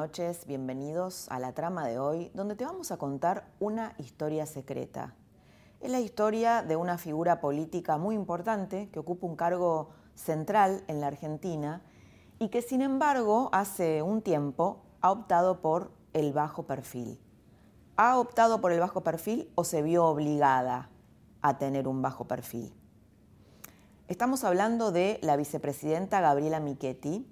Noches, bienvenidos a la trama de hoy, donde te vamos a contar una historia secreta. Es la historia de una figura política muy importante que ocupa un cargo central en la Argentina y que sin embargo hace un tiempo ha optado por el bajo perfil. ¿Ha optado por el bajo perfil o se vio obligada a tener un bajo perfil? Estamos hablando de la vicepresidenta Gabriela Michetti,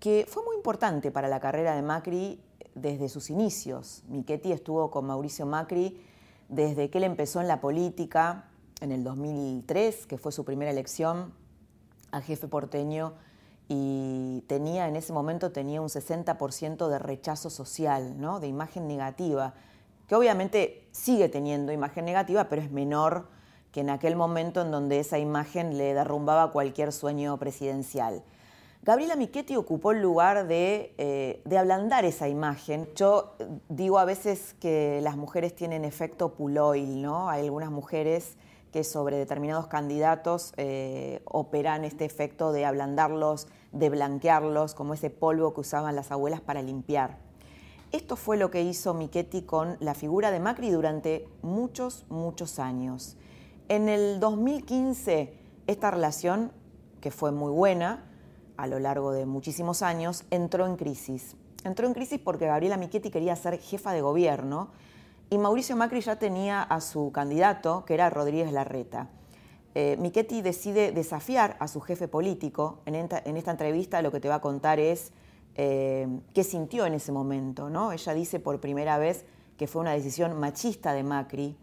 que fue muy importante para la carrera de Macri desde sus inicios. Michetti estuvo con Mauricio Macri desde que él empezó en la política en el 2003, que fue su primera elección a jefe porteño y tenía en ese momento tenía un 60% de rechazo social, ¿no? de imagen negativa, que obviamente sigue teniendo imagen negativa, pero es menor que en aquel momento en donde esa imagen le derrumbaba cualquier sueño presidencial. Gabriela Michetti ocupó el lugar eh, de, ablandar esa imagen. Yo digo a veces que las mujeres tienen efecto puloil, ¿no? Hay algunas mujeres que sobre determinados candidatos eh, operan este efecto de ablandarlos, de blanquearlos, como ese polvo que usaban las abuelas para limpiar. Esto fue lo que hizo Michetti con la figura de Macri durante muchos, muchos años. En el 2015, esta relación, que fue muy buena, a lo largo de muchísimos años, entró en crisis. Entró en crisis porque Gabriela Michetti quería ser jefa de gobierno y Mauricio Macri ya tenía a su candidato, que era Rodríguez Larreta. Eh, Michetti decide desafiar a su jefe político. En esta, entrevista lo que te va a contar es eh, qué sintió en ese momento. ¿no? Ella dice por primera vez que fue una decisión machista de Macri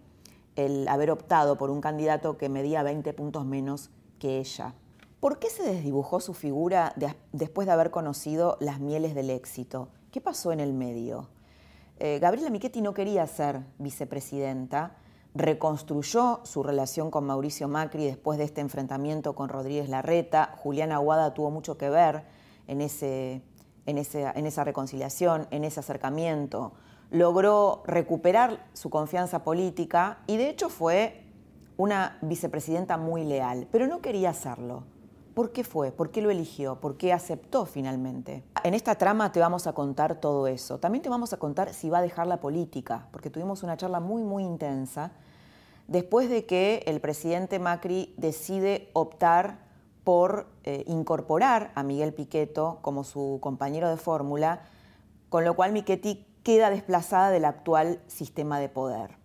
el haber optado por un candidato que medía 20 puntos menos que ella. ¿Por qué se desdibujó su figura después de haber conocido las mieles del éxito? ¿Qué pasó en el medio? Eh, Gabriela Michetti no quería ser vicepresidenta, reconstruyó su relación con Mauricio Macri después de este enfrentamiento con Rodríguez Larreta. Juliana Aguada tuvo mucho que ver en, ese, en, en esa reconciliación, en ese acercamiento. Logró recuperar su confianza política y de hecho fue una vicepresidenta muy leal, pero no quería hacerlo ¿Por qué fue? ¿Por qué lo eligió? ¿Por qué aceptó finalmente? En esta trama te vamos a contar todo eso. También te vamos a contar si va a dejar la política, porque tuvimos una charla muy, muy intensa después de que el presidente Macri decide optar por eh, incorporar a Miguel Piqueto como su compañero de fórmula, con lo cual Michetti queda desplazada del actual sistema de poder.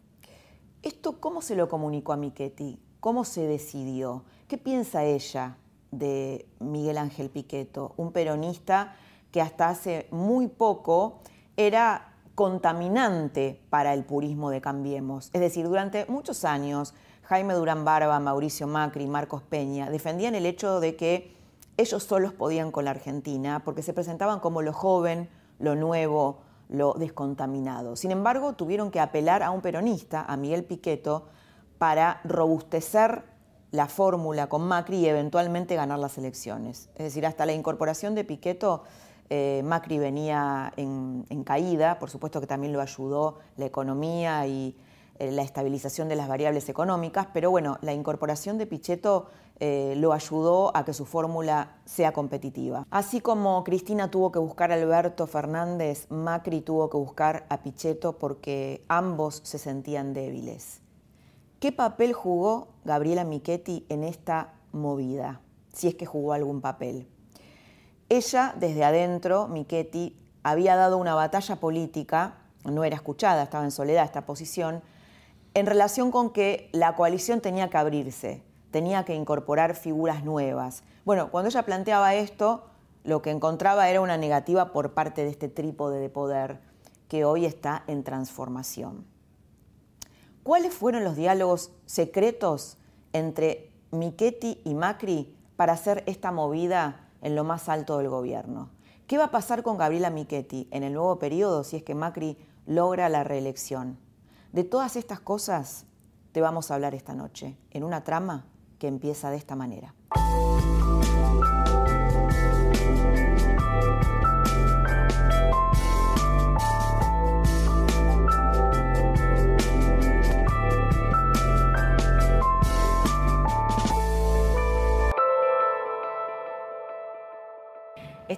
¿Esto cómo se lo comunicó a Michetti? ¿Cómo se decidió? ¿Qué piensa ella de Miguel Ángel Piqueto, un peronista que hasta hace muy poco era contaminante para el purismo de Cambiemos. Es decir, durante muchos años Jaime Durán Barba, Mauricio Macri, Marcos Peña defendían el hecho de que ellos solos podían con la Argentina porque se presentaban como lo joven, lo nuevo, lo descontaminado. Sin embargo, tuvieron que apelar a un peronista, a Miguel Piqueto, para robustecer la fórmula con Macri y eventualmente ganar las elecciones. Es decir, hasta la incorporación de Piqueto, eh, Macri venía en, caída, por supuesto que también lo ayudó la economía y eh, la estabilización de las variables económicas, pero bueno, la incorporación de Pichetto eh, lo ayudó a que su fórmula sea competitiva. Así como Cristina tuvo que buscar a Alberto Fernández, Macri tuvo que buscar a Pichetto porque ambos se sentían débiles. ¿Qué papel jugó Gabriela Michetti en esta movida? Si es que jugó algún papel. Ella, desde adentro, Michetti, había dado una batalla política, no era escuchada, estaba en soledad esta posición, en relación con que la coalición tenía que abrirse, tenía que incorporar figuras nuevas. Bueno, cuando ella planteaba esto, lo que encontraba era una negativa por parte de este trípode de poder que hoy está en transformación. ¿Cuáles fueron los diálogos secretos entre Michetti y Macri para hacer esta movida en lo más alto del gobierno. ¿Qué va a pasar con Gabriela Michetti en el nuevo periodo si es que Macri logra la reelección? De todas estas cosas te vamos a hablar esta noche, en una trama que empieza de esta manera.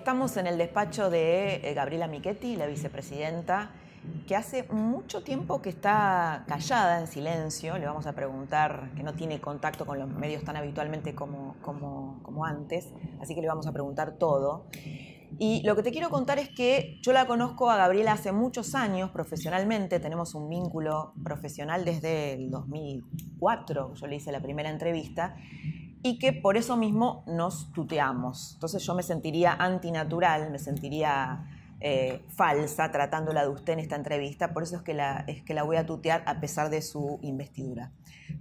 Estamos en el despacho de eh, Gabriela Michetti, la vicepresidenta, que hace mucho tiempo que está callada, en silencio. Le vamos a preguntar, que no tiene contacto con los medios tan habitualmente como, como, antes, así que le vamos a preguntar todo. Y lo que te quiero contar es que yo la conozco a Gabriela hace muchos años profesionalmente, tenemos un vínculo profesional desde el 2004, yo le hice la primera entrevista, y que por eso mismo nos tuteamos. Entonces yo me sentiría antinatural, me sentiría eh, falsa tratándola de usted en esta entrevista, por eso es que, la, es que la voy a tutear a pesar de su investidura.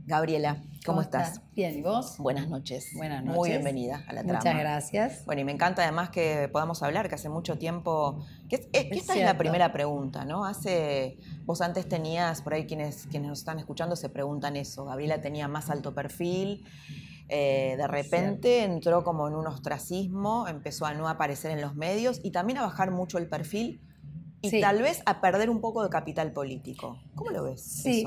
Gabriela, ¿cómo, estás? Bien, ¿y vos? Buenas noches. Buenas noches. Muy bienvenida a la trama. Muchas gracias. Bueno, y me encanta además que podamos hablar, que hace mucho tiempo... Que, esta es la primera pregunta, ¿no? Hace... Vos antes tenías, por ahí quienes, quienes nos están escuchando se preguntan eso, Gabriela tenía más alto perfil, eh, de repente entró como en un ostracismo, empezó a no aparecer en los medios y también a bajar mucho el perfil y tal vez a perder un poco de capital político. ¿Cómo lo ves? Sí,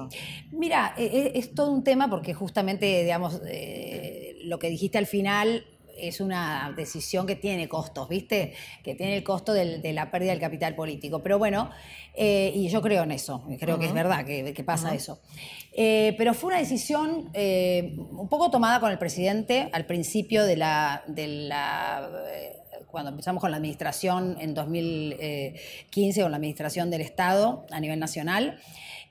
mira, e, e, es, todo un tema porque justamente, digamos, eh, lo que dijiste al final es una decisión que tiene costos, ¿viste? Que tiene el costo de la pérdida del capital político. Pero bueno, eh, y yo creo en eso, creo que es verdad que, pasa eso. Eh, pero fue una decisión eh, un poco tomada con el presidente al principio de la, de la cuando empezamos con la administración en 2015, con la administración del Estado a nivel nacional.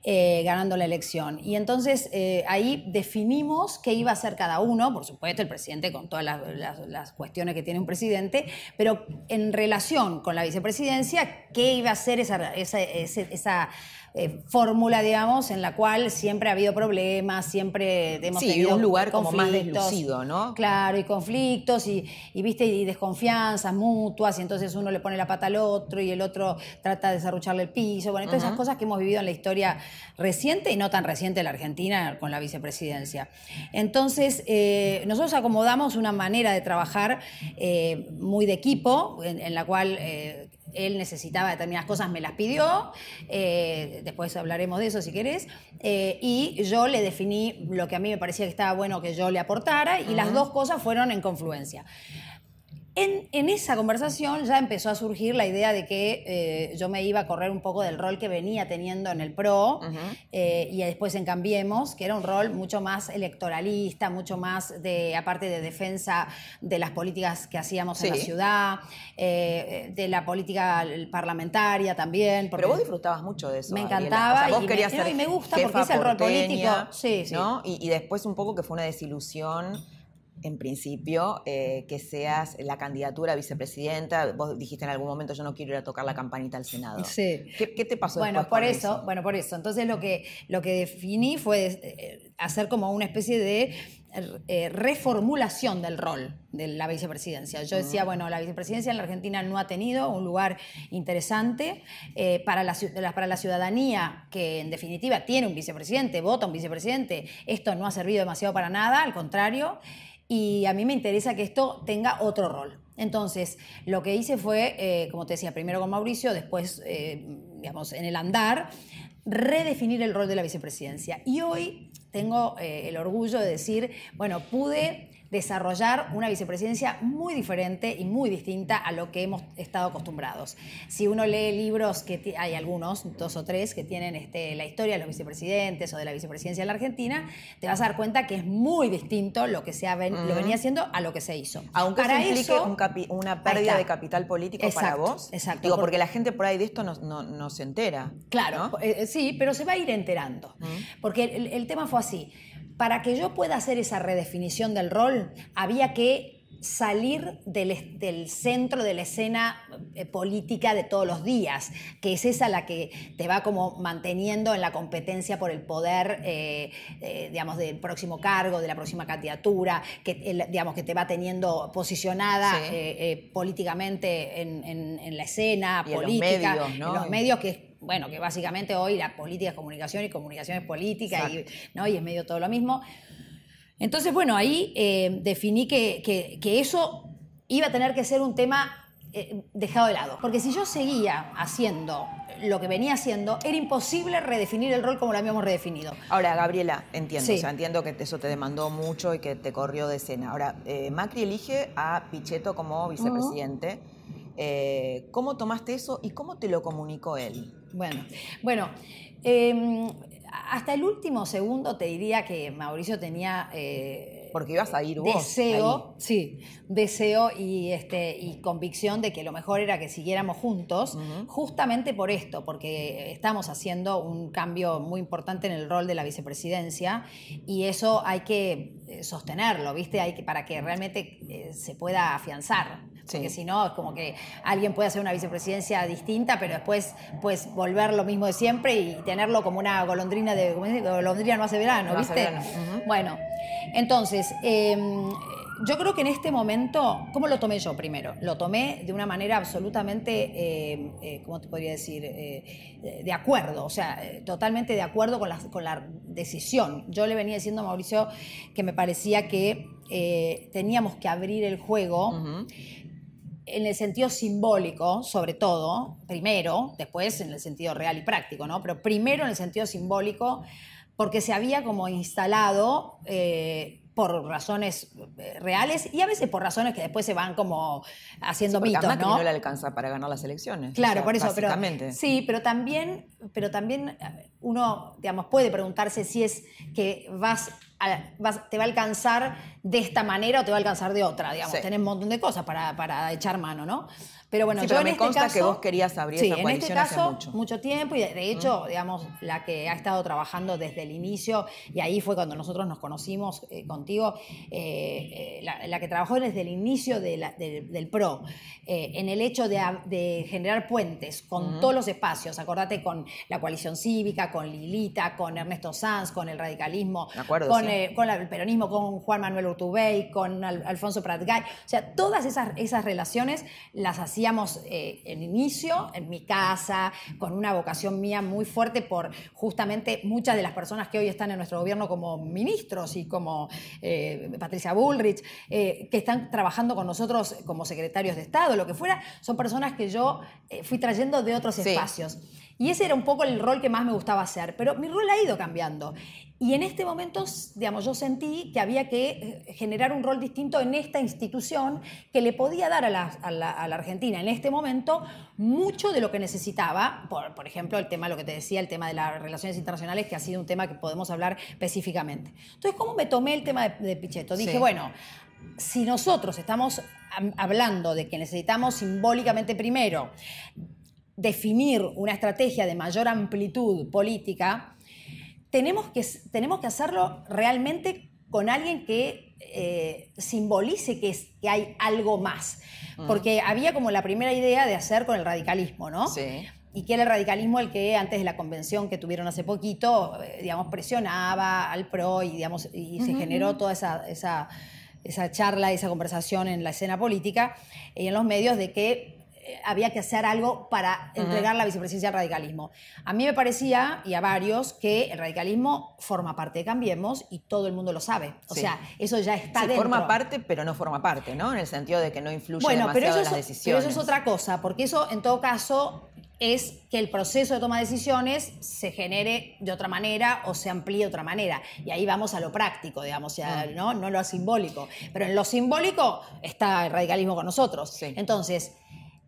Eh, ganando la elección. Y entonces eh, ahí definimos qué iba a hacer cada uno, por supuesto el presidente con todas las, cuestiones que tiene un presidente, pero en relación con la vicepresidencia, qué iba a hacer esa eh, fórmula, digamos, en la cual siempre ha habido problemas, siempre hemos sí, tenido un lugar como más deslucido, ¿no? Claro, y conflictos, y, viste, y desconfianzas mutuas, y entonces uno le pone la pata al otro y el otro trata de desarrucharle el piso, bueno, todas esas cosas que hemos vivido en la historia reciente y no tan reciente de la Argentina con la vicepresidencia. Entonces, eh, nosotros acomodamos una manera de trabajar eh, muy de equipo, en, la cual él necesitaba determinadas cosas, me las pidió, eh, después hablaremos de eso si querés, eh, y yo le definí lo que a mí me parecía que estaba bueno que yo le aportara, y las dos cosas fueron en confluencia. En, esa conversación ya empezó a surgir la idea de que eh, yo me iba a correr un poco del rol que venía teniendo en el PRO eh, y después en Cambiemos, que era un rol mucho más electoralista, mucho más de, aparte de defensa de las políticas que hacíamos en la ciudad, eh, de la política parlamentaria también. Pero vos disfrutabas mucho de eso. Me encantaba vos y, querías me, ser y me gusta porque es el rol político. Sí, sí. Y, y después un poco que fue una desilusión en principio, eh, que seas la candidatura a vicepresidenta. Vos dijiste en algún momento, yo no quiero ir a tocar la campanita al Senado. Sí. ¿Qué, te pasó bueno, por eso, Bueno, por eso. Entonces lo que, lo que definí fue eh, hacer como una especie de eh, reformulación del rol de la vicepresidencia. Yo decía, bueno, la vicepresidencia en la Argentina no ha tenido un lugar interesante para, la, para la ciudadanía, que en definitiva tiene un vicepresidente, vota un vicepresidente. Esto no ha servido demasiado para nada, al contrario y a mí me interesa que esto tenga otro rol. Entonces, lo que hice fue, eh, como te decía, primero con Mauricio, después, eh, digamos, en el andar, redefinir el rol de la vicepresidencia. Y hoy tengo eh, el orgullo de decir, bueno, pude desarrollar una vicepresidencia muy diferente y muy distinta a lo que hemos estado acostumbrados. Si uno lee libros, que hay algunos, dos o tres, que tienen este, la historia de los vicepresidentes o de la vicepresidencia en la Argentina, te vas a dar cuenta que es muy distinto lo que se ha lo venía haciendo a lo que se hizo. Aunque para implique una pérdida de capital político para vos. Exacto. Digo, porque, la gente por ahí de esto no, se entera. Claro, eh, eh, sí, pero se va a ir enterando. Porque el tema fue así para que yo pueda hacer esa redefinición del rol, había que salir del, del, centro de la escena eh, política de todos los días, que es esa la que te va como manteniendo en la competencia por el poder, eh, eh, digamos, del próximo cargo, de la próxima candidatura, que, digamos, que te va teniendo posicionada políticamente en, la escena política, en los medios, en los medios que bueno, que básicamente hoy la política es comunicación y comunicación es política y, ¿no? y es medio todo lo mismo. Entonces, bueno, ahí eh, definí que, eso iba a tener que ser un tema eh, dejado de lado. Porque si yo seguía haciendo lo que venía haciendo, era imposible redefinir el rol como lo habíamos redefinido. Ahora, Gabriela, entiendo, o sea, entiendo que eso te demandó mucho y que te corrió de escena. Ahora, eh, Macri elige a Pichetto como vicepresidente. ¿Cómo tomaste eso y cómo te lo comunicó él? Bueno, bueno em, hasta el último segundo te diría que Mauricio tenía... Eh, Porque ibas a ir vos. Deseo, sí, deseo y, este, y convicción de que lo mejor era que siguiéramos juntos, justamente por esto, porque estamos haciendo un cambio muy importante en el rol de la vicepresidencia y eso hay que eh, sostenerlo, ¿viste? Hay que, para que realmente eh, se pueda afianzar. Porque si no, es como que alguien puede hacer una vicepresidencia distinta, pero después pues volver lo mismo de siempre y tenerlo como una golondrina de. Golondrina no hace verano, ¿viste? Bueno, entonces. Em, yo creo que en este momento, ¿cómo lo tomé yo primero? Lo tomé de una manera absolutamente, em, eh, ¿cómo te podría decir? Eh, de acuerdo, o sea, totalmente de acuerdo con la, con la decisión. Yo le venía diciendo a Mauricio que me parecía que eh, teníamos que abrir el juego en el sentido simbólico, sobre todo, primero, después en el sentido real y práctico, ¿no? Pero primero en el sentido simbólico, porque se había como instalado eh, por razones eh, reales y a veces por razones que después se van como haciendo sí, mitos, ¿no? no le alcanza para ganar las elecciones. Claro, por eso. Pero, sí, pero también, pero también eh, uno, digamos, puede preguntarse si es que vas te va a alcanzar de esta manera o te va a alcanzar de otra, digamos. Tenés un montón de cosas para, para echar mano, ¿no? Pero bueno, yo me este consta que vos querías abrir esa en este caso, mucho. tiempo y de, hecho, digamos, la que ha estado trabajando desde el inicio y ahí fue cuando nosotros nos conocimos eh, contigo, eh, eh, la, que trabajó desde el inicio del PRO, en el hecho de, generar puentes con todos los espacios, acordate con la coalición cívica, con Lilita, con Ernesto Sanz, con el radicalismo, con, el peronismo, con Juan Manuel Urtubey, con Alfonso Pratgay, o sea, todas esas, esas relaciones las hacía hacíamos eh, en inicio, en mi casa, con una vocación mía muy fuerte por justamente muchas de las personas que hoy están en nuestro gobierno como ministros y como eh, Patricia Bullrich, eh, que están trabajando con nosotros como secretarios de Estado, lo que fuera, son personas que yo fui trayendo de otros espacios. Y ese era un poco el rol que más me gustaba hacer, pero mi rol ha ido cambiando. Y en este momento, digamos, yo sentí que había que eh, generar un rol distinto en esta institución que le podía dar a la, Argentina en este momento mucho de lo que necesitaba. Por, ejemplo, el tema, lo que te decía, el tema de las relaciones internacionales, que ha sido un tema que podemos hablar específicamente. Entonces, ¿cómo me tomé el tema de, Pichetto? Dije, bueno, si nosotros estamos hablando de que necesitamos simbólicamente primero definir una estrategia de mayor amplitud política, tenemos que, tenemos que hacerlo realmente con alguien que eh, simbolice que, es, que hay algo más. Mm. Porque había como la primera idea de hacer con el radicalismo, ¿no? Sí. Y que era el radicalismo el que antes de la convención que tuvieron hace poquito, eh, digamos, presionaba al PRO y, digamos, y se generó toda esa, esa, esa charla, esa conversación en la escena política y en los medios de que había que hacer algo para entregar la vicepresidencia al radicalismo. A mí me parecía, y a varios, que el radicalismo forma parte de Cambiemos y todo el mundo lo sabe. O sea, eso ya está sí, dentro. forma parte, pero no forma parte, ¿no? En el sentido de que no influye demasiado en las decisiones. Pero eso es otra cosa, porque eso, en todo caso, es que el proceso de toma de decisiones se genere de otra manera o se amplíe de otra manera. Y ahí vamos a lo práctico, digamos, mm. ¿no? no lo simbólico. Pero en lo simbólico está el radicalismo con nosotros. Entonces,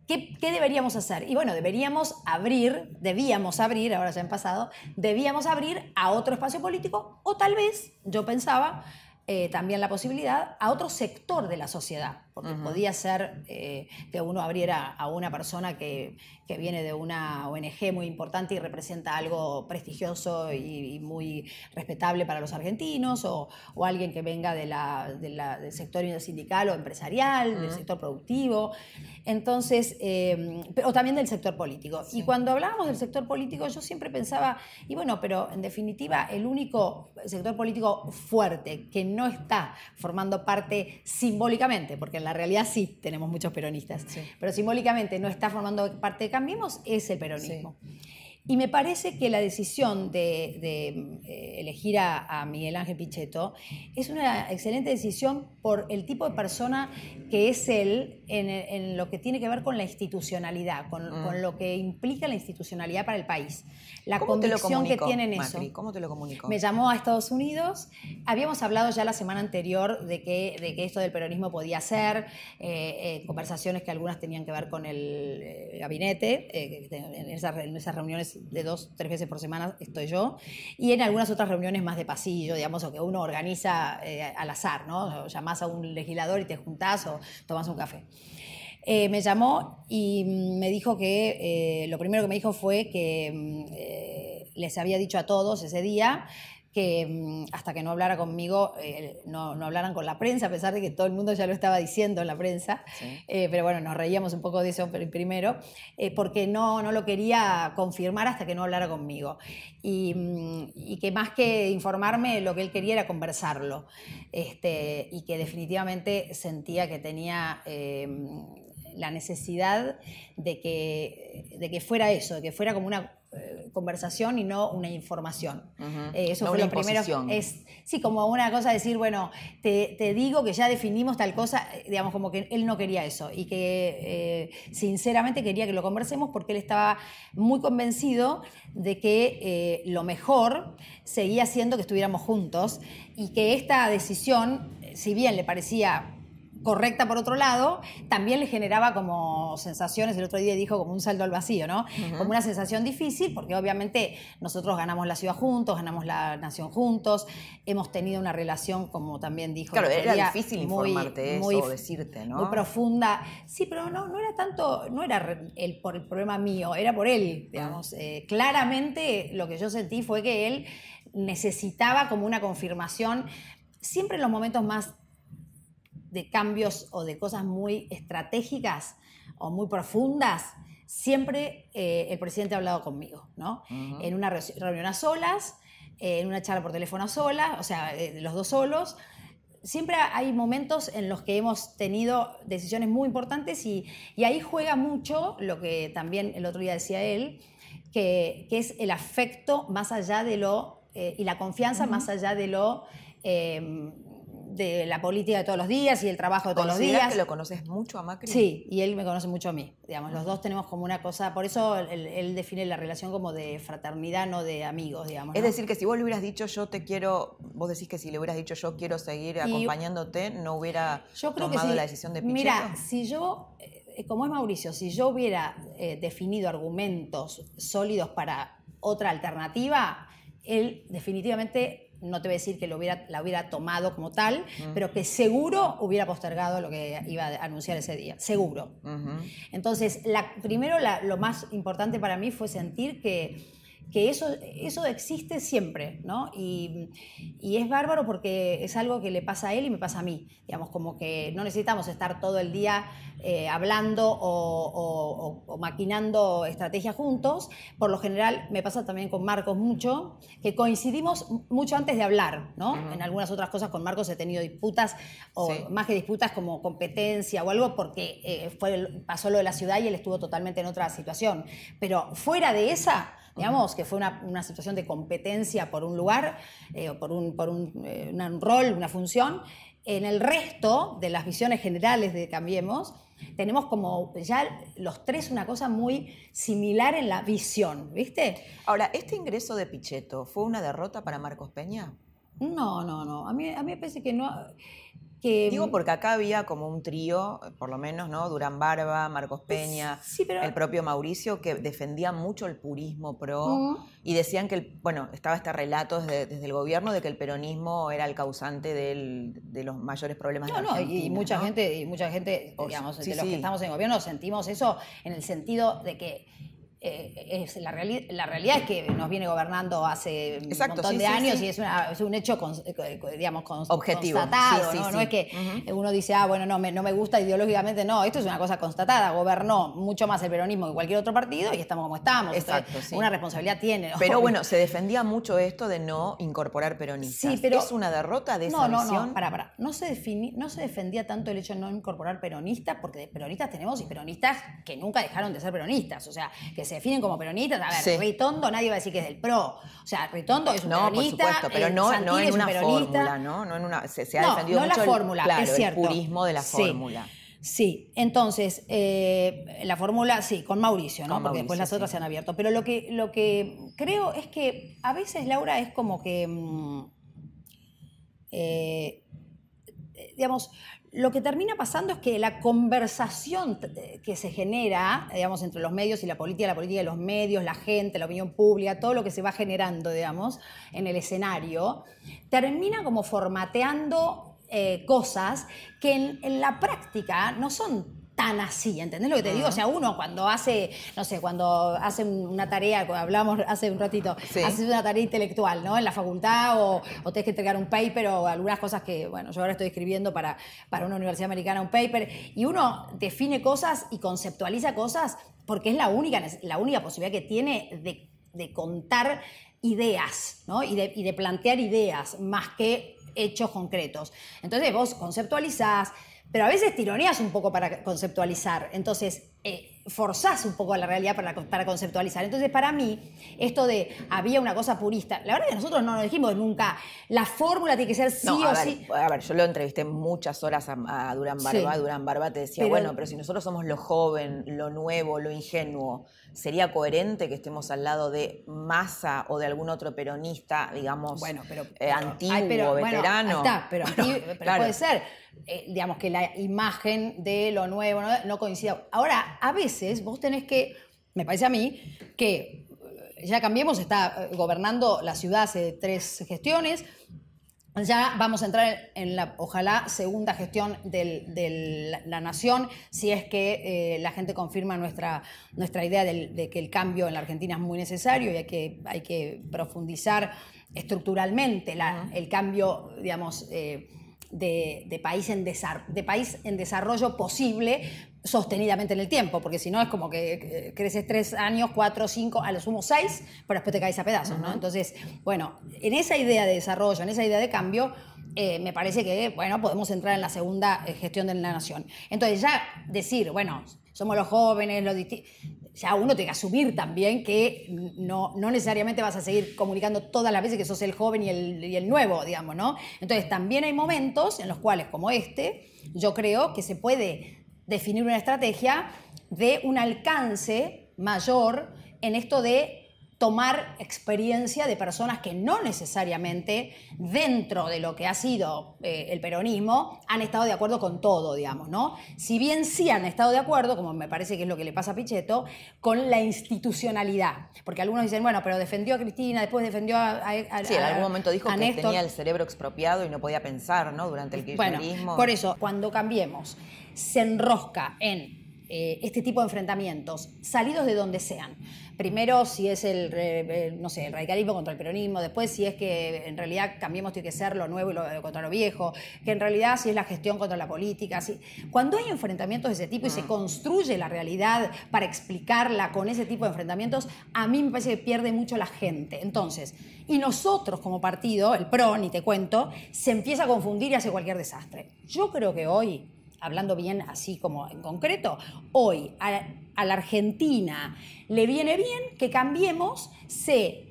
¿Qué, deberíamos hacer? Y bueno, deberíamos abrir, debíamos abrir, ahora ya han pasado, debíamos abrir a otro espacio político o tal vez, yo pensaba, eh, también la posibilidad a otro sector de la sociedad. Porque podía ser eh, que uno abriera a una persona que, que, viene de una ONG muy importante y representa algo prestigioso y, muy respetable para los argentinos, o, o alguien que venga de la, del sector sindical o empresarial, del sector productivo. Entonces, eh, o también del sector político. Y cuando hablábamos del sector político, yo siempre pensaba, y bueno, pero en definitiva, el único sector político fuerte que no está formando parte simbólicamente, porque en la realidad sí tenemos muchos peronistas, pero simbólicamente no está formando parte de Cambiemos, es el peronismo. Y me parece que la decisión de, eh, elegir a, Miguel Ángel Pichetto es una excelente decisión por el tipo de persona que es él en, lo que tiene que ver con la institucionalidad, con, mm. lo que implica la institucionalidad para el país. La convicción que tiene en eso. ¿Cómo te lo comunicó? Me llamó a Estados Unidos. Habíamos hablado ya la semana anterior de que, de que esto del peronismo podía ser, eh, eh, conversaciones que algunas tenían que ver con el gabinete, en esas reuniones de dos, tres veces por semana estoy yo, y en algunas otras reuniones más de pasillo, digamos, o que uno organiza eh, al azar, ¿no? O llamás a un legislador y te juntás o tomás un café. Eh, me llamó y me dijo que, eh, lo primero que me dijo fue que mm, les había dicho a todos ese día que mm, hasta que no hablara conmigo, eh, no, no, hablaran con la prensa, a pesar de que todo el mundo ya lo estaba diciendo en la prensa. Eh, pero bueno, nos reíamos un poco de eso primero, eh, porque no, no lo quería confirmar hasta que no hablara conmigo. Y, mm, y, que más que informarme, lo que él quería era conversarlo. Este, y que definitivamente sentía que tenía la necesidad de que, de que fuera eso, de que fuera como una conversación y no una información. Eh, eso fue lo primero. Es, sí, como una cosa decir, bueno, te, digo que ya definimos tal cosa, eh, digamos, como que él no quería eso y que sinceramente quería que lo conversemos porque él estaba muy convencido de que lo mejor seguía siendo que estuviéramos juntos y que esta decisión, si bien le parecía correcta por otro lado, también le generaba como sensaciones, el otro día dijo como un saldo al vacío, ¿no? Como una sensación difícil, porque obviamente nosotros ganamos la ciudad juntos, ganamos la nación juntos, hemos tenido una relación, como también dijo. Claro, era difícil muy, informarte eso, muy, decirte, ¿no? Muy profunda. Sí, pero no, no era tanto, no era el, por el problema mío, era por él, digamos. Eh, claramente lo que yo sentí fue que él necesitaba como una confirmación, siempre en los momentos más de cambios o de cosas muy estratégicas o muy profundas, siempre eh, el presidente ha hablado conmigo, ¿no? En una reunión a solas, en una charla por teléfono a solas, o sea, eh, los dos solos. Siempre hay momentos en los que hemos tenido decisiones muy importantes y, ahí juega mucho lo que también el otro día decía él, que, es el afecto más allá de lo, eh, y la confianza más allá de lo de la política de todos los días y el trabajo de todos los días. que lo conoces mucho a Macri? Sí, y él me conoce mucho a mí. Digamos, los dos tenemos como una cosa, por eso él, define la relación como de fraternidad, no de amigos, digamos. Es decir, que si vos le hubieras dicho yo te quiero, vos decís que si le hubieras dicho yo quiero seguir acompañándote, no hubiera tomado la decisión de Pichetto. Mira, si yo, eh, como es Mauricio, si yo hubiera eh, definido argumentos sólidos para otra alternativa, él definitivamente no te voy a decir que lo hubiera, la hubiera tomado como tal, pero que seguro hubiera postergado lo que iba a anunciar ese día, seguro. Entonces, la, primero lo más importante para mí fue sentir que que eso, eso existe siempre, ¿no? Y, es bárbaro porque es algo que le pasa a él y me pasa a mí, digamos, como que no necesitamos estar todo el día eh, hablando o, maquinando estrategias juntos, por lo general me pasa también con Marcos mucho, que coincidimos mucho antes de hablar, ¿no? En algunas otras cosas con Marcos he tenido disputas, o más que disputas como competencia o algo, porque eh, fue, pasó lo de la ciudad y él estuvo totalmente en otra situación, pero fuera de esa digamos, que fue una, situación de competencia por un lugar, eh, por, un, por eh, un, rol, una función. En el resto de las visiones generales de Cambiemos, tenemos como ya los tres una cosa muy similar en la visión, ¿viste? Ahora, ¿este ingreso de Pichetto fue una derrota para Marcos Peña? No, no, no. A mí, a mí me parece que no. Que... Digo porque acá había como un trío, por lo menos, ¿no? Durán Barba, Marcos Peña, sí, pero- el propio Mauricio, que defendían mucho el purismo pro Mm. y decían que, el, bueno, estaba este relato desde, desde el gobierno de que el peronismo era el causante del- de los mayores problemas No, de no, y Argentina, mucha ¿no? gente, y mucha gente, digamos, sí, de los sí. que estamos en gobierno sentimos eso en el sentido de que eh, es la, reali- la realidad es que nos viene gobernando hace Exacto, un montón sí, de sí, años sí. y es, una- es un hecho, eh, digamos, Objetivo, constatado, ¿no? No es que uno dice, ah, bueno, no me, no me gusta ideológicamente, no, esto es una cosa constatada, gobernó mucho más el peronismo que cualquier otro partido y estamos como estamos. Exacto, Entonces, sí. Una responsabilidad tiene. Pero bueno, se defendía mucho esto de no incorporar peronistas. Sí, pero- ¿Es una derrota de esa No, no, visión? no. No se, defini- no se defendía tanto el hecho de no incorporar peronistas, porque peronistas tenemos y peronistas que nunca dejaron de ser peronistas, o sea, que se definen como peronistas. A ver, Sí. Ritondo nadie va a decir que es del PRO. O sea, Ritondo es un No, por peronista. supuesto, pero eh, no, Santilli no en un una fórmula, ¿no? no en una, se, se ha No, defendido no la mucho el- fórmula, claro, es cierto. el purismo de la fórmula. Sí, entonces, eh, la fórmula, sí, con Mauricio, ¿no? Con Porque después las otras sí. se han abierto. Pero lo que, lo que creo es que a veces, Laura, es como que. mm, eh, digamos, lo que termina pasando es que la conversación t- que se genera, digamos, entre los medios y la política, la política y los medios, la gente, la opinión pública, todo lo que se va generando, digamos, en el escenario, termina como formateando eh, cosas que en, en la práctica no son tan así, ¿entendés lo que te digo? O sea, uno cuando hace, no sé, cuando hace un- una tarea, hablamos hace un ratito, Sí. haces una tarea intelectual, ¿no? En la facultad o, o tenés que entregar un paper o algunas cosas que, bueno, yo ahora estoy escribiendo para, para una universidad americana un paper y uno define cosas y conceptualiza cosas porque es la única, la única posibilidad que tiene de, de contar ideas, ¿no? Y de, y de plantear ideas más que hechos concretos. Entonces vos conceptualizás, pero a veces tironeas un poco para conceptualizar. Entonces, eh, forzás un poco a la realidad para, para conceptualizar. Entonces, para mí, esto de había una cosa purista, la verdad es que nosotros no nos dijimos nunca, la fórmula tiene que ser sí No, o ver, sí. a ver, yo lo entrevisté muchas horas a, a Durán Barba. Sí. Durán Barba te decía, Pero- bueno, pero si nosotros somos lo joven, lo nuevo, lo ingenuo, ¿sería coherente que estemos al lado de Massa o de algún otro peronista, digamos, Bueno, pero, eh, pero- antiguo, ay, pero, bueno, veterano? está, pero, Bueno, antiguo- pero claro. puede ser. Eh, digamos que la imagen de lo nuevo no, no coincida. Ahora, a veces vos tenés que, me parece a mí, que eh, ya Cambiemos está eh, gobernando la ciudad hace tres gestiones. Ya vamos a entrar en la, ojalá, segunda gestión de la, la nación, si es que eh, la gente confirma nuestra, nuestra idea del- de que el cambio en la Argentina es muy necesario y hay que, hay que profundizar estructuralmente la- el cambio, digamos, eh, de, de país en de país en desarrollo posible sostenidamente en el tiempo, porque si no es como que creces tres años, cuatro, cinco, a lo sumo seis, pero después te caes a pedazos, ¿no? Entonces, bueno, en esa idea de desarrollo, en esa idea de cambio, eh, me parece que, bueno, podemos entrar en la segunda eh, gestión de la nación. Entonces, ya decir, bueno, somos los jóvenes, los disti- ya uno tiene que asumir también que no, no necesariamente vas a seguir comunicando todas las veces que sos el joven y el, y el nuevo, digamos, ¿no? Entonces, también hay momentos en los cuales, como este, yo creo que se puede definir una estrategia de un alcance mayor en esto de tomar experiencia de personas que no necesariamente dentro de lo que ha sido eh, el peronismo han estado de acuerdo con todo, digamos, ¿no? Si bien sí han estado de acuerdo, como me parece que es lo que le pasa a Pichetto, con la institucionalidad. Porque algunos dicen, bueno, pero defendió a Cristina, después defendió a, a- a- Sí, en algún momento dijo que Néstor. tenía el cerebro expropiado y no podía pensar, ¿no? Durante el Bueno, kirchnerismo. por eso, cuando cambiemos, se enrosca en eh, este tipo de enfrentamientos, salidos de donde sean. Primero, si es el, eh, no sé, el radicalismo contra el peronismo, después si es que en realidad cambiemos tiene que ser lo nuevo y lo, contra lo viejo, que en realidad si es la gestión contra la política. Si, cuando hay enfrentamientos de ese tipo y se construye la realidad para explicarla con ese tipo de enfrentamientos, a mí me parece que pierde mucho la gente. Entonces, y nosotros como partido, el PRO, ni te cuento, se empieza a confundir y hace cualquier desastre. Yo creo que hoy, hablando bien así como en concreto, hoy a, la Argentina le viene bien que cambiemos, se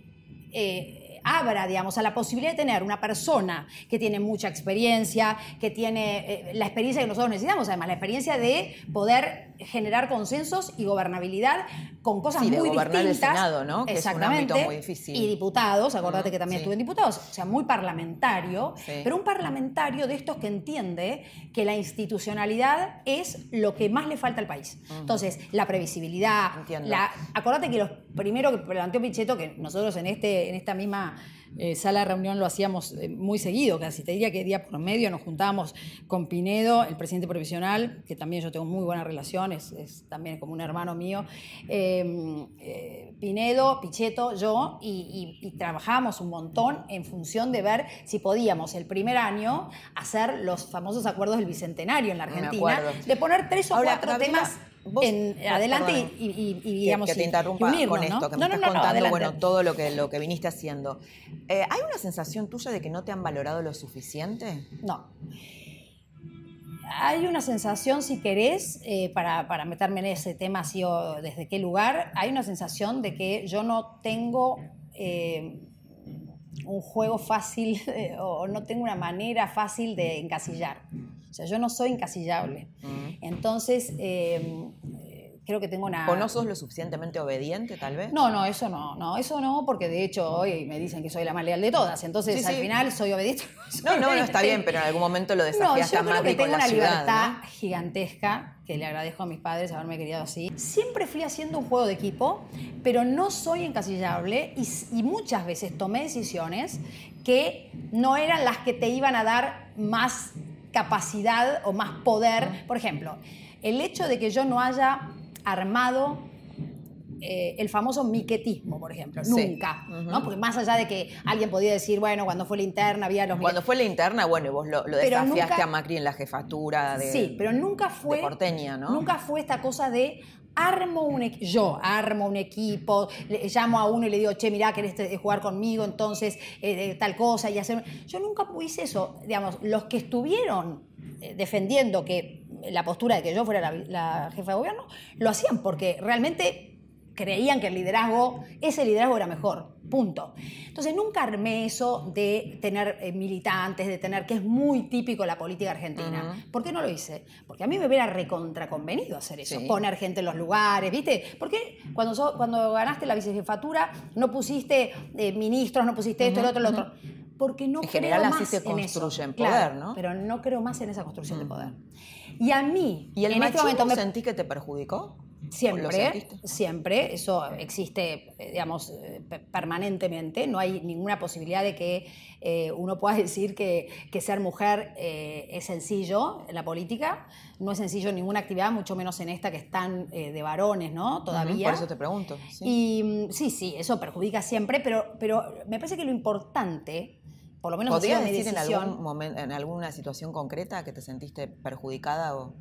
eh, abra, digamos, a la posibilidad de tener una persona que tiene mucha experiencia, que tiene eh, la experiencia que nosotros necesitamos, además, la experiencia de poder generar consensos y gobernabilidad con cosas Sí, de muy gobernar el distintas. Senado, ¿no? Que es un Exactamente. ámbito muy difícil. Y diputados, acordate Mm, que también sí. estuve en diputados, o sea, muy parlamentario, Sí. pero un parlamentario de estos que entiende que la institucionalidad es lo que más le falta al país. Entonces, la previsibilidad, Entiendo. la, acordate que lo primero que planteó Pichetto, que nosotros en, este, en esta misma eh, sala de reunión lo hacíamos eh, muy seguido, casi te diría que día por medio nos juntábamos con Pinedo, el presidente provisional, que también yo tengo muy buena relación, es, es también como un hermano mío, eh, eh, Pinedo, Pichetto, yo, y, y- y trabajábamos un montón en función de ver si podíamos el primer año hacer los famosos acuerdos del Bicentenario en la Argentina, de poner tres o Ahora, cuatro Gabriela, temas vos- en, adelante y, y- digamos que te interrumpa unirnos, con esto, ¿no? que me no, estás no, contando, adelante. bueno, todo lo que, lo que viniste haciendo. Eh, ¿Hay una sensación tuya de que no te han valorado lo suficiente? No. Hay una sensación, si querés, eh, para, para meterme en ese tema, así o desde qué lugar, hay una sensación de que yo no tengo eh, un juego fácil o no tengo una manera fácil de encasillar. Sea, yo no soy encasillable. Entonces, eh, eh, creo que tengo una... ¿O no sos lo suficientemente obediente, tal vez? No, no, eso no, no, eso no, porque de hecho hoy me dicen que soy la más leal de todas, entonces Sí, al final soy obediente. No, no, no, está bien, pero en algún momento lo No, desafiaste yo a creo que tengo una ciudad, libertad ¿no? gigantesca, que le agradezco a mis padres haberme criado así. Siempre fui haciendo un juego de equipo, pero no soy encasillable y muchas veces tomé decisiones que no eran las que te iban a dar más capacidad o más poder. Por ejemplo, el hecho de que yo no haya armado eh, el famoso miquetismo, por ejemplo, Sí. nunca, ¿no? Porque más allá de que alguien podía decir, bueno, cuando fue la interna había los Cuando fue la interna, bueno, y vos lo, lo desafiaste nunca- a Macri en la jefatura de... Sí, pero nunca fue. de porteña, ¿no? Nunca fue esta cosa de armo un. Yo armo un equipo, le- llamo a uno y le digo, che, mirá, querés eh, jugar conmigo, entonces eh, eh, tal cosa y hacer. Yo nunca hice eso. Digamos, los que estuvieron defendiendo que la postura de que yo fuera la jefa de gobierno, lo hacían porque realmente creían que el liderazgo, ese liderazgo era mejor, punto. Entonces nunca armé eso de tener eh, militantes, de tener, que es muy típico la política argentina. ¿Por qué no lo hice? Porque a mí me hubiera recontraconvenido hacer eso, Sí. poner gente en los lugares, ¿viste? ¿Por qué cuando, so- cuando ganaste la vicejefatura no pusiste eh, ministros, no pusiste esto, el otro, el otro? Porque no En general creo así más se en eso. construyen Claro, poder, ¿no? Pero no creo más en esa construcción de poder. Y a mí, ¿Y el en este momento me sentís que te perjudicó? ¿Lo Siempre, siempre, eso existe, eh, digamos, eh, pe- permanentemente, no hay ninguna posibilidad de que eh, uno pueda decir que, que ser mujer eh, es sencillo en la política, no es sencillo en ninguna actividad, mucho menos en esta que están eh, de varones, ¿no? Todavía. Por eso te pregunto. ¿sí? Y mm, sí, sí, eso perjudica siempre, pero, pero me parece que lo importante, por lo menos ¿Podrías decir en, algún momento, en alguna situación concreta que te sentiste perjudicada o,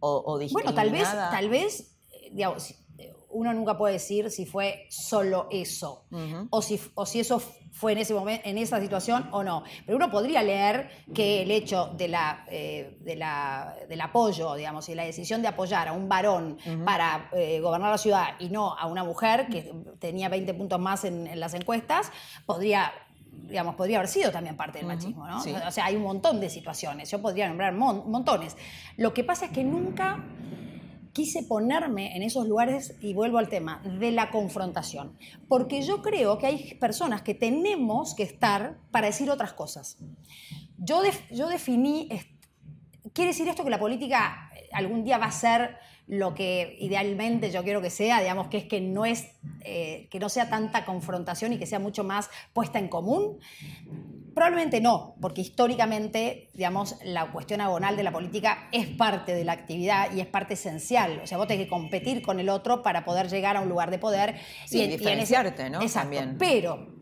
o, o Bueno, tal vez, tal vez, digamos, eh, uno nunca puede decir si fue solo eso, o, si, o si eso fue en ese momento, en esa situación o no. Pero uno podría leer que el hecho de la, eh, de la- del apoyo, digamos, y la decisión de apoyar a un varón para eh, gobernar la ciudad y no a una mujer que tenía 20 puntos más en, en las encuestas, podría digamos, podría haber sido también parte del machismo, ¿no? sí. O sea, hay un montón de situaciones, yo podría nombrar mon- montones. Lo que pasa es que nunca quise ponerme en esos lugares, y vuelvo al tema, de la confrontación. Porque yo creo que hay personas que tenemos que estar para decir otras cosas. Yo, yo definí, quiere decir esto que la política eh, algún día va a ser lo que idealmente yo quiero que sea, digamos, que es que no, es, eh, que no sea tanta confrontación y que sea mucho más puesta en común. Probablemente no, porque históricamente, digamos, la cuestión agonal de la política es parte de la actividad y es parte esencial. O sea, vos tenés que competir con el otro para poder llegar a un lugar de poder. Sí, en- ese- diferenciarte, ¿no? Exacto. También. Pero,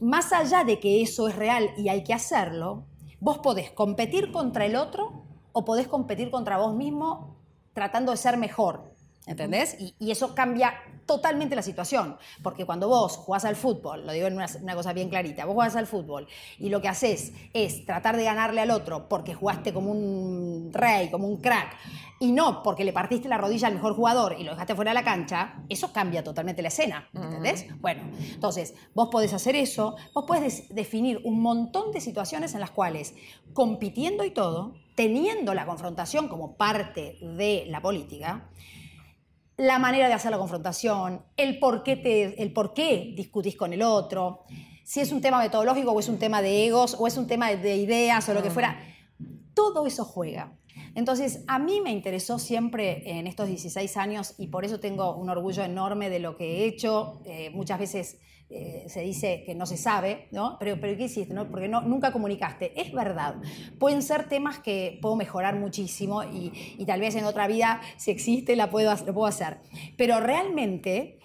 más allá de que eso es real y hay que hacerlo, vos podés competir contra el otro o podés competir contra vos mismo tratando de ser mejor. ¿Entendés? Y, y eso cambia totalmente la situación. Porque cuando vos jugás al fútbol, lo digo en una, una cosa bien clarita, vos jugás al fútbol y lo que haces es tratar de ganarle al otro porque jugaste como un rey, como un crack, y no porque le partiste la rodilla al mejor jugador y lo dejaste fuera de la cancha, eso cambia totalmente la escena. ¿Entendés? Bueno, entonces, vos podés hacer eso, vos podés definir un montón de situaciones en las cuales, compitiendo y todo, teniendo la confrontación como parte de la política, la manera de hacer la confrontación, el por qué, te, el por qué discutís con el otro, si es un tema metodológico o es un tema de egos o es un tema de ideas o lo que fuera. Todo eso juega. Entonces, a mí me interesó siempre en estos 16 años y por eso tengo un orgullo enorme de lo que he hecho. Eh, muchas veces eh, se dice que no se sabe, ¿no? Pero, pero ¿qué hiciste? No? Porque no, nunca comunicaste. Es verdad. Pueden ser temas que puedo mejorar muchísimo y, y tal vez en otra vida, si existe, la puedo, lo puedo hacer. Pero realmente,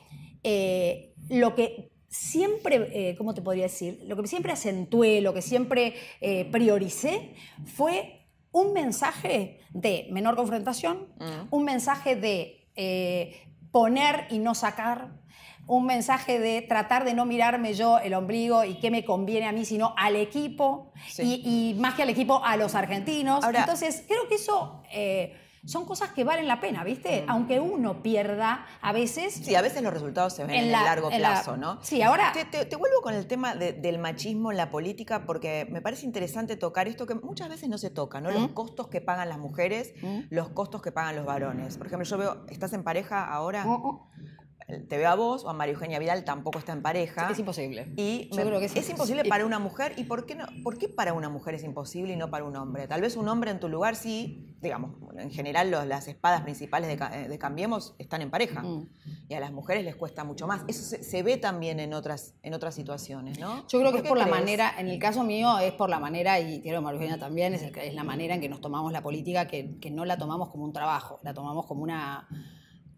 eh, lo que siempre, ¿cómo te podría decir? Lo que siempre acentué, lo que siempre prioricé fue un mensaje de menor confrontación, mm. un mensaje de eh, poner y no sacar, un mensaje de tratar de no mirarme yo el ombligo y qué me conviene a mí, sino al equipo y, más que al equipo, a los argentinos. Entonces, creo que eso... Eh, son cosas que valen la pena, ¿viste? Mm. Aunque uno pierda a veces. Sí, a veces los resultados se ven en, el largo plazo, ¿no? Sí, ahora. Te, vuelvo con el tema del machismo en la política porque me parece interesante tocar esto que muchas veces no se toca, ¿no? Los ¿Mm? costos que pagan las mujeres, ¿Mm? los costos que pagan los varones. Por ejemplo, yo veo, ¿estás en pareja ahora? Te veo a vos o a María Eugenia Vidal tampoco está en pareja. Es imposible. Y Yo creo que es, imposible para una mujer. ¿Y por qué, no, por qué para una mujer es imposible y no para un hombre? Tal vez un hombre en tu lugar sí, digamos, en general las espadas principales de, Cambiemos están en pareja. Mm. Y a las mujeres les cuesta mucho más. Eso se, ve también en otras, en otras situaciones, ¿no? Yo creo que es por la manera, en el caso mío es por la manera, y creo que María Eugenia también, es, es la manera en que nos tomamos la política, que, que no la tomamos como un trabajo, la tomamos como una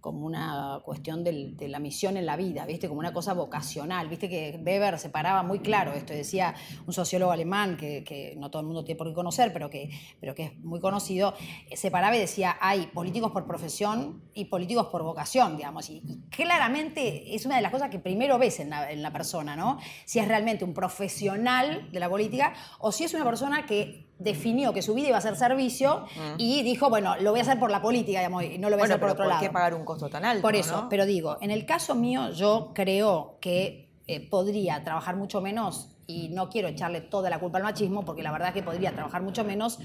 como una cuestión de la misión en la vida, ¿viste? Como una cosa vocacional. Viste que Weber separaba muy claro esto, decía un sociólogo alemán que, no todo el mundo tiene por qué conocer, pero que, es muy conocido, eh, separaba y decía, hay políticos por profesión y políticos por vocación, digamos. Y, claramente es una de las cosas que primero ves en la persona, ¿no? Si es realmente un profesional de la política o si es una persona que definió que su vida iba a ser servicio mm. y dijo, bueno, lo voy a hacer por la política, digamos, y no lo voy a hacer por otro lado. ¿Por qué pagar un costo tan alto? Por eso, pero digo, en el caso mío, yo creo que eh, podría trabajar mucho menos y no quiero echarle toda la culpa al machismo, porque la verdad es que podría trabajar mucho menos.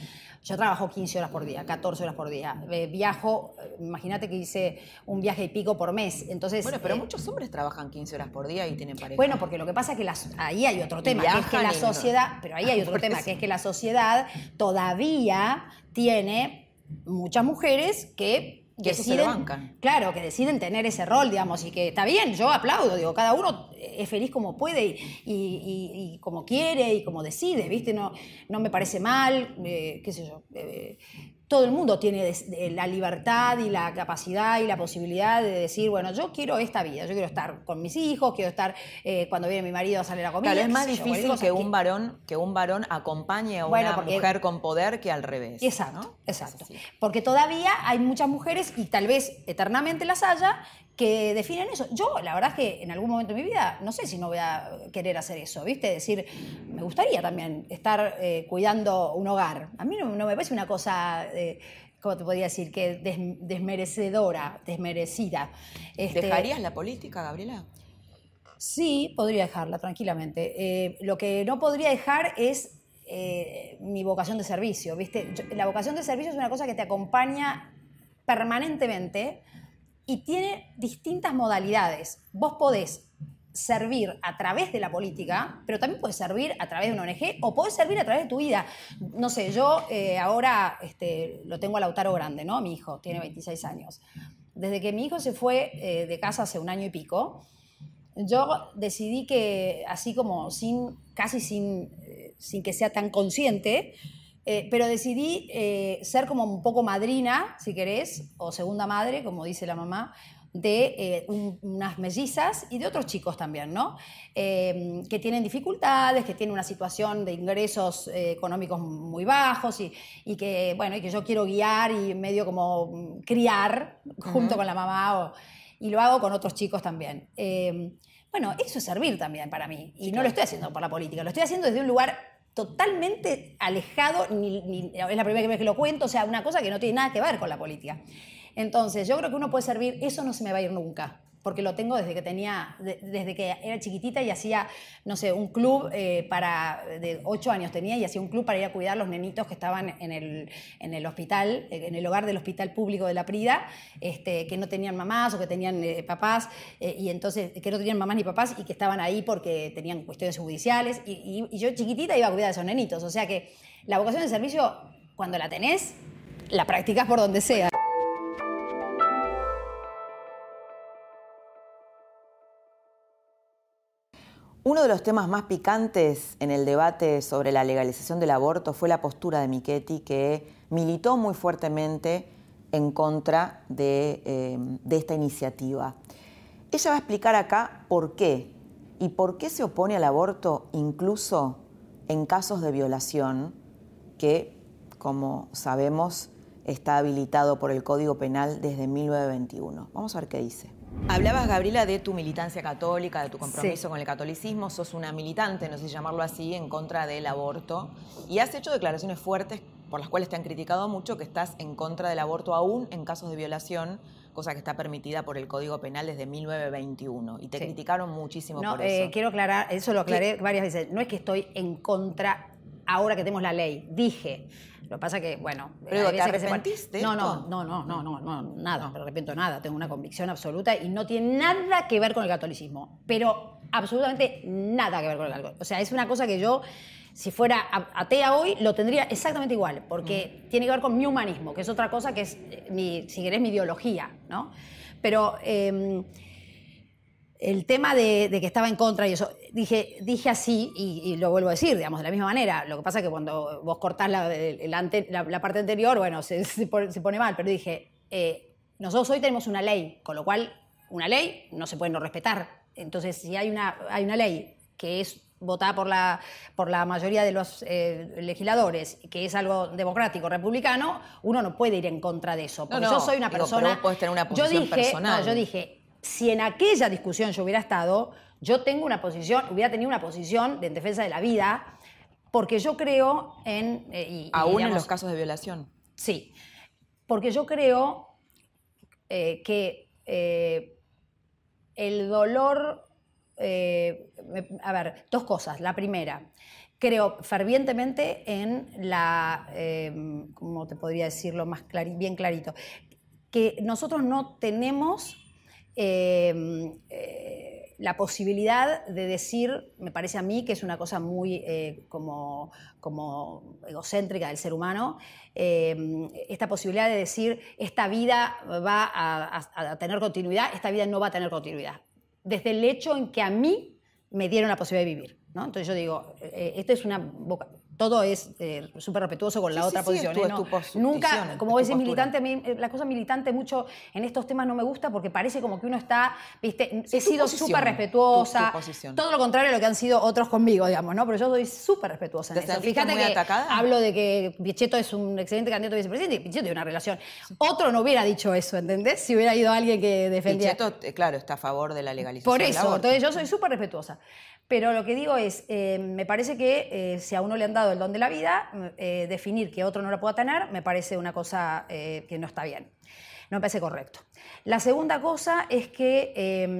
Yo trabajo 15 horas por día, 14 horas por día. Eh, viajo, eh, imagínate que hice un viaje y pico por mes. Entonces, bueno, pero muchos hombres trabajan 15 horas por día y tienen pareja. Bueno, porque lo que pasa es que ahí hay otro tema, que es que la sociedad, pero ahí hay otro tema, que es que la sociedad todavía tiene muchas mujeres que que deciden, Claro, que deciden tener ese rol, digamos, y que está bien, yo aplaudo, digo, cada uno es feliz como puede y, como quiere y como decide, ¿viste? No, no me parece mal, eh, qué sé yo. Eh, todo el mundo tiene la libertad y la capacidad y la posibilidad de decir, bueno, yo quiero esta vida, yo quiero estar con mis hijos, quiero estar eh, cuando viene mi marido a salir a comer. Claro, es más difícil que, un varón, que un varón acompañe a una mujer con poder que al revés. Exacto, exacto. Porque todavía hay muchas mujeres, y tal vez eternamente las haya, que definen eso. Yo, la verdad es que en algún momento de mi vida, no sé si no voy a querer hacer eso, ¿viste? Decir, me gustaría también estar eh, cuidando un hogar. A mí no, me parece una cosa, eh, ¿cómo te podría decir? Que desmerecedora, desmerecida. Este, ¿Dejarías la política, Gabriela? Sí, podría dejarla, tranquilamente. Eh, lo que no podría dejar es mi vocación de servicio, ¿viste? la vocación de servicio es una cosa que te acompaña permanentemente y tiene distintas modalidades. Vos podés servir a través de la política, pero también puedes servir a través de una ONG o podés servir a través de tu vida. No sé, yo eh, ahora este, lo tengo a Lautaro Grande, ¿no? Mi hijo tiene 26 años. Desde que mi hijo se fue eh, de casa hace un año y pico, yo decidí que así como sin, casi sin, eh, sin que sea tan consciente, eh, pero decidí eh, ser como un poco madrina, si querés, o segunda madre, como dice la mamá, de eh, unas mellizas y de otros chicos también, ¿no? que tienen dificultades, que tienen una situación de ingresos económicos muy bajos y, que, bueno, y que yo quiero guiar y medio como criar junto con la mamá y lo hago con otros chicos también. bueno, eso es servir también para mí y no lo estoy haciendo por la política, lo estoy haciendo desde un lugar totalmente alejado, ni, es la primera vez que lo cuento, o sea, una cosa que no tiene nada que ver con la política. Entonces, yo creo que uno puede servir, eso no se me va a ir nunca. Porque lo tengo desde que tenía, desde que era chiquitita y hacía, no sé, un club eh, para, de ocho años tenía y hacía un club para ir a cuidar a los nenitos que estaban en el, en el hospital, en el hogar del hospital público de la Prida, este, que no tenían mamás o que tenían eh, papás, eh, y entonces, que no tenían mamás ni papás y que estaban ahí porque tenían cuestiones judiciales, y, y yo chiquitita iba a cuidar a esos nenitos, o sea que la vocación de servicio, cuando la tenés, la practicas por donde sea. Uno de los temas más picantes en el debate sobre la legalización del aborto fue la postura de Michetti, que militó muy fuertemente en contra de, eh, de, esta iniciativa. Ella va a explicar acá por qué y por qué se opone al aborto incluso en casos de violación, que, como sabemos, está habilitado por el Código Penal desde 1921. Vamos a ver qué dice. Hablabas, Gabriela, de tu militancia católica, de tu compromiso con el catolicismo. Sos una militante, no sé si llamarlo así, en contra del aborto. Y has hecho declaraciones fuertes por las cuales te han criticado mucho que estás en contra del aborto aún en casos de violación, cosa que está permitida por el Código Penal desde 1921. Y te criticaron muchísimo por eh, eso. quiero aclarar, eso lo aclaré varias veces. No es que estoy en contra ahora que tenemos la ley. Dije, lo que pasa que, bueno... ¿Pero te arrepentiste no, no, no, no, no, no, no, nada, no me arrepiento nada. Tengo una convicción absoluta y no tiene nada que ver con el catolicismo. Pero absolutamente nada que ver con el catolicismo. O sea, es una cosa que yo, si fuera atea hoy, lo tendría exactamente igual, porque tiene que ver con mi humanismo, que es otra cosa que es, mi, si querés, mi ideología, ¿no? Pero... Eh, el tema de, que estaba en contra y eso, dije, dije así y, lo vuelvo a decir, digamos, de la misma manera. Lo que pasa es que cuando vos cortás la, la, parte anterior, bueno, se, se, pone, mal, pero dije, eh, nosotros hoy tenemos una ley, con lo cual una ley no se puede no respetar. Entonces, si hay una, hay una ley que es votada por la, por la mayoría de los eh, legisladores, que es algo democrático, republicano, uno no puede ir en contra de eso. Porque yo soy una persona. tener una posición yo dije, personal. No, yo dije, si en aquella discusión yo hubiera estado, yo tengo una posición, hubiera tenido una posición de defensa de la vida, porque yo creo en... Eh, Aún en los casos de violación. Sí, porque yo creo eh, que eh, el dolor... a ver, dos cosas. La primera, creo fervientemente en la, ¿cómo te podría decirlo más bien clarito? Que nosotros no tenemos Em, eh, la posibilidad de decir, me parece a mí que es una cosa muy eh, como, como, egocéntrica del ser humano, esta posibilidad de decir, esta vida va a, tener continuidad, esta vida no va a tener continuidad. Desde el hecho en que a mí me dieron la posibilidad de vivir. ¿no? Entonces yo digo, eh, esta es una todo es eh, súper respetuoso con la otra posición. ¿eh? Nunca, como vos decís, militante, eh, la cosa militante mucho en estos temas no me gusta porque parece como que uno está, viste, he sido súper respetuosa. todo lo contrario a lo que han sido otros conmigo, digamos, ¿no? Pero yo soy súper respetuosa en eso. Fíjate que hablo de que Pichetto es un excelente candidato a vicepresidente y Pichetto tiene una relación. Otro no hubiera dicho eso, ¿entendés? Si hubiera ido alguien que defendía. Pichetto, claro, está a favor de la legalización. Por eso, entonces yo soy súper respetuosa. Pero lo que digo es, eh, me parece que eh, si a uno le han dado el don de la vida, eh, definir que otro no lo pueda tener, me parece una cosa que no está bien. No me parece correcto. La segunda cosa es que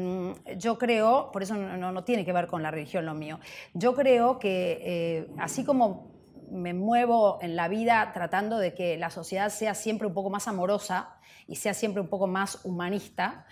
yo creo, por eso no, tiene que ver con la religión lo mío, yo creo que así como me muevo en la vida tratando de que la sociedad sea siempre un poco más amorosa y sea siempre un poco más humanista,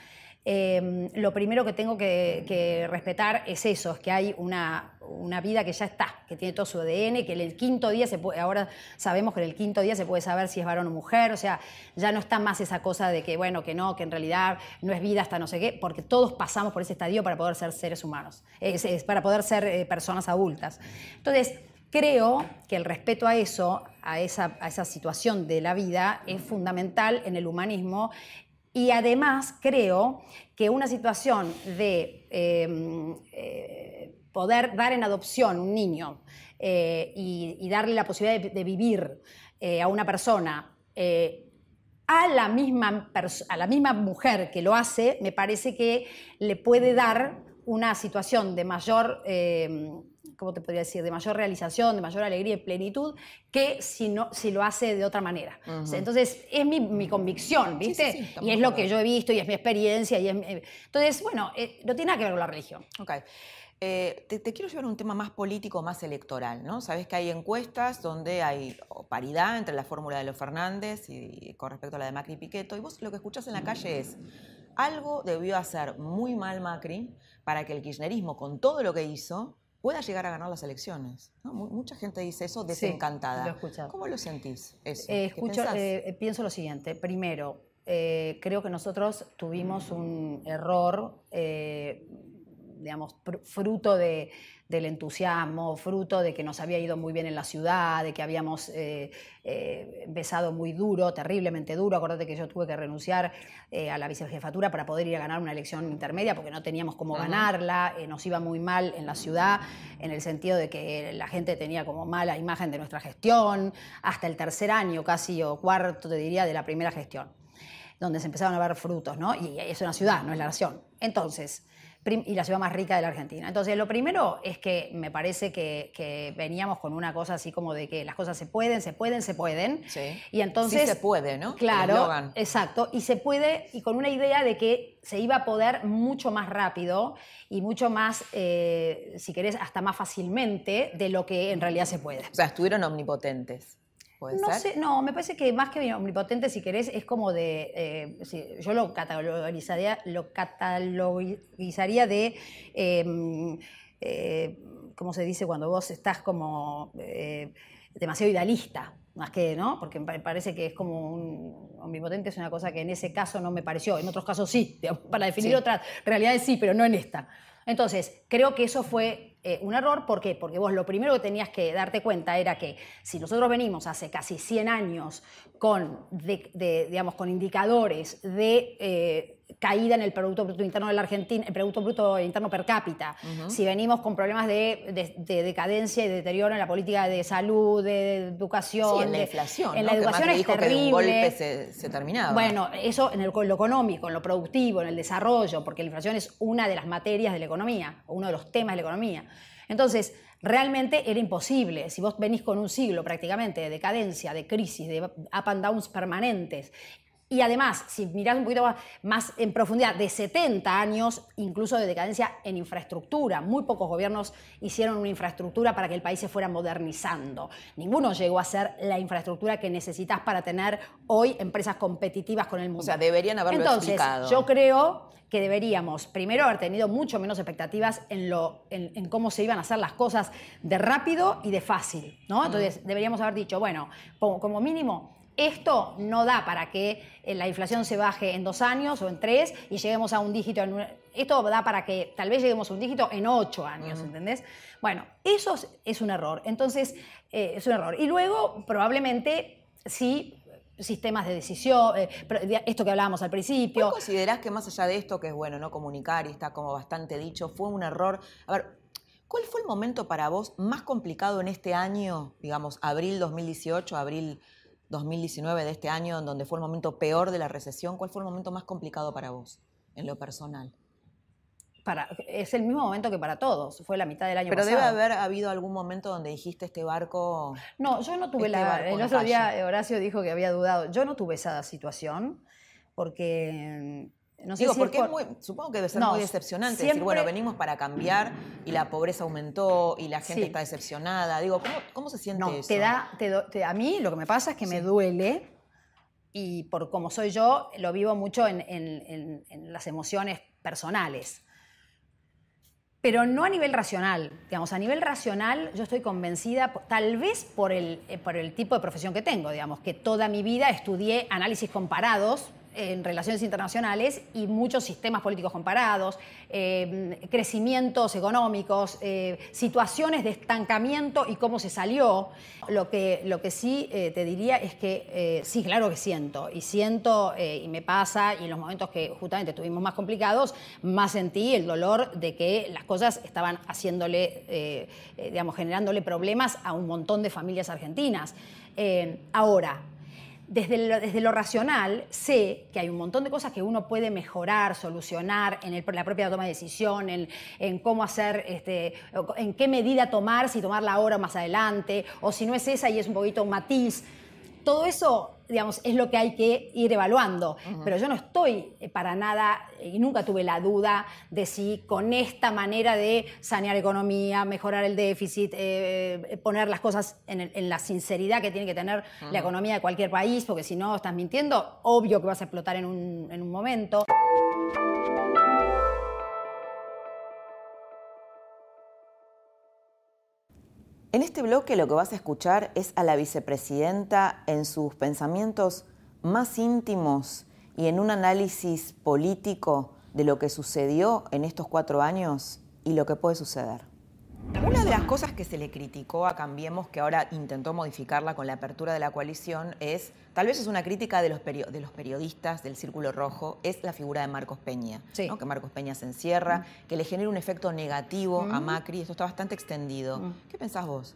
Em, lo primero que tengo que, respetar es eso, es que hay una, vida que ya está, que tiene todo su ADN, que en el quinto día se puede, ahora sabemos que en el quinto día se puede saber si es varón o mujer, o sea, ya no está más esa cosa de que, bueno, que no, que en realidad no es vida hasta no sé qué, porque todos pasamos por ese estadio para poder ser seres humanos, para poder ser eh, personas adultas. Entonces, Creo que el respeto a eso, a esa, a esa, situación de la vida, es fundamental en el humanismo y además creo que una situación de em, eh, poder dar en adopción un niño eh, y, darle la posibilidad de, vivir eh, a una persona a la, misma a la misma mujer que lo hace, me parece que le puede dar una situación de mayor em, ¿cómo te podría decir?, de mayor realización, de mayor alegría y plenitud, que si, no, si lo hace de otra manera. Entonces, es mi, convicción, ¿viste? y es lo que yo he visto y es mi experiencia. Y entonces, bueno, eh, no tiene nada que ver con la religión. Ok. Eh, te, quiero llevar a un tema más político, más electoral, ¿no? Sabes que hay encuestas donde hay paridad entre la fórmula de los Fernández y, con respecto a la de Macri y Piqueto, y vos lo que escuchás en la calle es, algo debió hacer muy mal Macri para que el kirchnerismo, con todo lo que hizo, pueda llegar a ganar las elecciones. Mucha gente dice eso desencantada. ¿Cómo lo sentís? Eh, escucho, eh, pienso lo siguiente. Primero, creo que nosotros tuvimos un error digamos, fruto de, del entusiasmo, fruto de que nos había ido muy bien en la ciudad, de que habíamos eh, eh, empezado muy duro, terriblemente duro. Acuérdate que yo tuve que renunciar eh, a la vicejefatura para poder ir a ganar una elección intermedia porque no teníamos cómo ganarla, nos iba muy mal en la ciudad, en el sentido de que la gente tenía como mala imagen de nuestra gestión, hasta el tercer año casi o cuarto, te diría, de la primera gestión donde se empezaron a ver frutos, ¿no? Y es una ciudad, no es la nación. Entonces, y la ciudad más rica de la Argentina. Entonces, lo primero es que me parece que, veníamos con una cosa así como de que las cosas se pueden, se pueden, se pueden. Sí. Y entonces... Sí se puede, ¿no? Claro, exacto. Y se puede, y con una idea de que se iba a poder mucho más rápido y mucho más, eh, si querés, hasta más fácilmente de lo que en realidad se puede. O sea, estuvieron omnipotentes no Sé, no, me parece que más que omnipotente, si querés, es como de. Eh, yo lo catalogizaría, lo catalogizaría de. Em, eh, ¿Cómo se dice cuando vos estás como eh, demasiado idealista? Más que, ¿no? Porque me parece que es como un omnipotente, es una cosa que en ese caso no me pareció, en otros casos sí, para definir otras realidades sí, pero no en esta. Entonces, creo que eso fue eh, un error. ¿Por qué? Porque vos lo primero que tenías que darte cuenta era que si nosotros venimos hace casi 100 años con, digamos, con indicadores de eh, caída en el Producto Bruto Interno de la Argentina, el Producto Bruto Interno per cápita, si venimos con problemas de, decadencia y deterioro en la política de salud, de educación. Sí, en la inflación. En la educación es terrible. Que un golpe se, se, terminaba. Bueno, eso en, el, lo económico, en lo productivo, en el desarrollo, porque la inflación es una de las materias de la economía, uno de los temas de la economía. Entonces, realmente era imposible. Si vos venís con un siglo prácticamente de decadencia, de crisis, de up and downs permanentes, y además, si mirás un poquito más en profundidad, de 70 años incluso de decadencia en infraestructura. Muy pocos gobiernos hicieron una infraestructura para que el país se fuera modernizando. Ninguno llegó a ser la infraestructura que necesitas para tener hoy empresas competitivas con el mundo. O sea, deberían haberlo Entonces, Yo creo que deberíamos primero haber tenido mucho menos expectativas en, lo, en, cómo se iban a hacer las cosas de rápido y de fácil. ¿no? Entonces, deberíamos haber dicho, bueno, como mínimo esto no da para que eh, la inflación se baje en dos años o en tres y lleguemos a un dígito. En esto da para que tal vez lleguemos a un dígito en ocho años, ¿entendés? Bueno, eso es un error. Entonces, eh, es un error. Y luego, probablemente, sí, sistemas de decisión, eh, esto que hablábamos al principio. ¿Vos considerás que más allá de esto, que es bueno no comunicar y está como bastante dicho, fue un error? A ver, ¿cuál fue el momento para vos más complicado en este año, digamos, abril 2018, abril 2019 de este año, en donde fue el momento peor de la recesión, ¿cuál fue el momento más complicado para vos, en lo personal? Para, es el mismo momento que para todos, fue la mitad del año Pero pasado. debe haber habido algún momento donde dijiste este barco... No, yo no tuve este la... El otro día Horacio dijo que había dudado. Yo no tuve esa situación porque no sé Digo, porque supongo que debe ser muy decepcionante decir, bueno, venimos para cambiar y la pobreza aumentó y la gente está decepcionada. Digo, ¿cómo, se siente eso? Te da, a mí lo que me pasa es que me duele y por como soy yo, lo vivo mucho en, las emociones personales. Pero no a nivel racional. Digamos, a nivel racional yo estoy convencida, tal vez por el, eh, por el tipo de profesión que tengo, digamos, que toda mi vida estudié análisis comparados, en relaciones internacionales y muchos sistemas políticos comparados, eh, crecimientos económicos, eh, situaciones de estancamiento y cómo se salió. Lo que, lo que sí eh, te diría es que sí, claro que siento, y siento y me pasa, y en los momentos que justamente estuvimos más complicados, más sentí el dolor de que las cosas estaban haciéndole, digamos, generándole problemas a un montón de familias argentinas. ahora, desde lo, desde lo, racional sé que hay un montón de cosas que uno puede mejorar, solucionar en, el, la propia toma de decisión, en, en, cómo hacer, este, en qué medida tomar, si tomarla ahora o más adelante, o si no es esa y es un poquito matiz. Todo eso digamos, es lo que hay que ir evaluando. Pero yo no estoy eh, para nada, y nunca tuve la duda de si con esta manera de sanear economía, mejorar el déficit, eh, poner las cosas en, la sinceridad que tiene que tener la economía de cualquier país, porque si no estás mintiendo, obvio que vas a explotar en un, en un momento. En este bloque lo que vas a escuchar es a la vicepresidenta en sus pensamientos más íntimos y en un análisis político de lo que sucedió en estos cuatro años y lo que puede suceder. Una de las cosas que se le criticó a Cambiemos, que ahora intentó modificarla con la apertura de la coalición, es, tal vez es una crítica de los, de los periodistas del Círculo Rojo, es la figura de Marcos Peña. Que Marcos Peña se encierra, que le genera un efecto negativo a Macri. Esto está bastante extendido. ¿Qué pensás vos?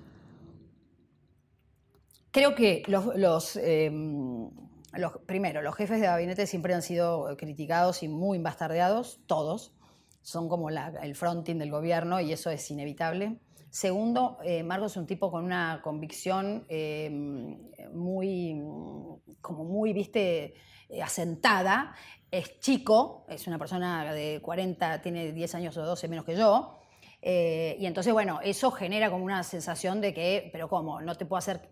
Creo que los, em, los, primero, los jefes de gabinete siempre han sido criticados y muy bastardeados, todos son como el fronting del gobierno y eso es inevitable. Segundo, eh, Marcos es un tipo con una convicción eh, muy, como muy, viste, eh, asentada. Es chico, es una persona de 40, tiene 10 años o 12 menos que yo. y entonces, bueno, eso genera como una sensación de que, pero ¿cómo? No te puedo hacer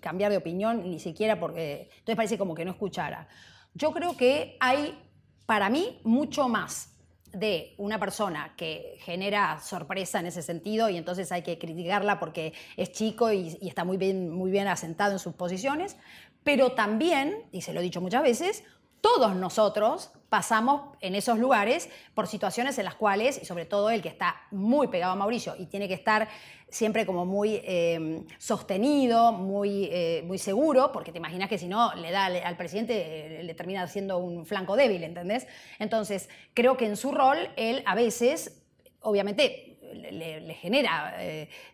cambiar de opinión ni siquiera porque... Entonces parece como que no escuchara. Yo creo que hay, para mí, mucho más de una persona que genera sorpresa en ese sentido y entonces hay que criticarla porque es chico y, está muy bien, muy bien asentado en sus posiciones, pero también, y se lo he dicho muchas veces, todos nosotros pasamos en esos lugares por situaciones en las cuales, y sobre todo el que está muy pegado a Mauricio y tiene que estar siempre como muy eh, sostenido, muy, eh, muy seguro, porque te imaginas que si no le da al presidente, eh, le termina siendo un flanco débil, ¿entendés? Entonces, creo que en su rol, él a veces, obviamente, le, genera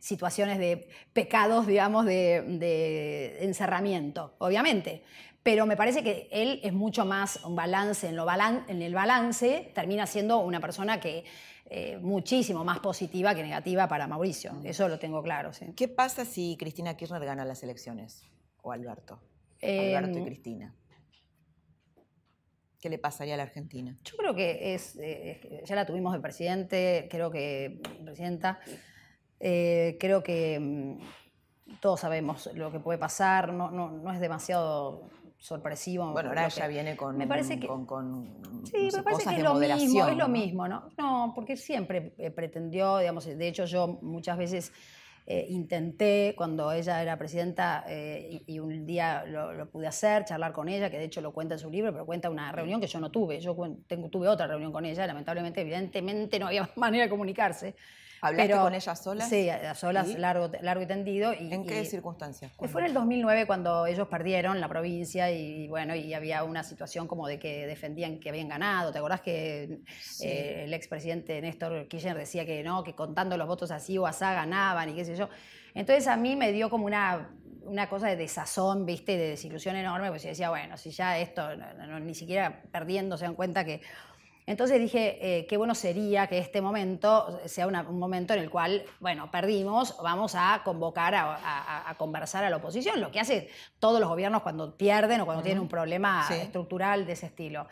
situaciones de pecados, digamos, de encerramiento, obviamente pero me parece que él es mucho más un balance, en, lo en el balance termina siendo una persona que eh, muchísimo más positiva que negativa para Mauricio, eso lo tengo claro. ¿Qué pasa si Cristina Kirchner gana las elecciones? ¿O Alberto? Alberto y em, Cristina. ¿Qué le pasaría a la Argentina? Yo creo que es, eh, ya la tuvimos de presidente, creo que, presidenta, eh, creo que mm, todos sabemos lo que puede pasar, no, no, no es demasiado sorpresivo. Bueno, ahora ya viene con, me parece que, con, sí, me parece que es lo mismo, es lo mismo, ¿no? No, porque siempre eh, pretendió, digamos, de hecho yo muchas veces eh, intenté, cuando ella era presidenta, eh, y, un día lo, pude hacer, charlar con ella, que de hecho lo cuenta en su libro, pero cuenta una reunión que yo no tuve. Yo tengo, tuve otra reunión con ella, lamentablemente, evidentemente no había manera de comunicarse. ¿Hablaste con ella sola? Sí, a solas, largo, largo y tendido. Y, ¿En qué circunstancias? Fue en el 2009 cuando ellos perdieron la provincia y, bueno, y había una situación como de que defendían que habían ganado. ¿Te acordás que eh, el expresidente Néstor Kirchner decía que no, que contando los votos así o asá ganaban y qué sé yo? Entonces a mí me dio como una una cosa de desazón, ¿viste? De desilusión enorme, pues yo decía, bueno, si ya esto, ni siquiera perdiendo se dan cuenta que entonces dije, eh, qué bueno sería que este momento sea un momento en el cual, bueno, perdimos, vamos a convocar a, conversar a la oposición, lo que hace todos los gobiernos cuando pierden o cuando tienen un problema estructural de ese estilo.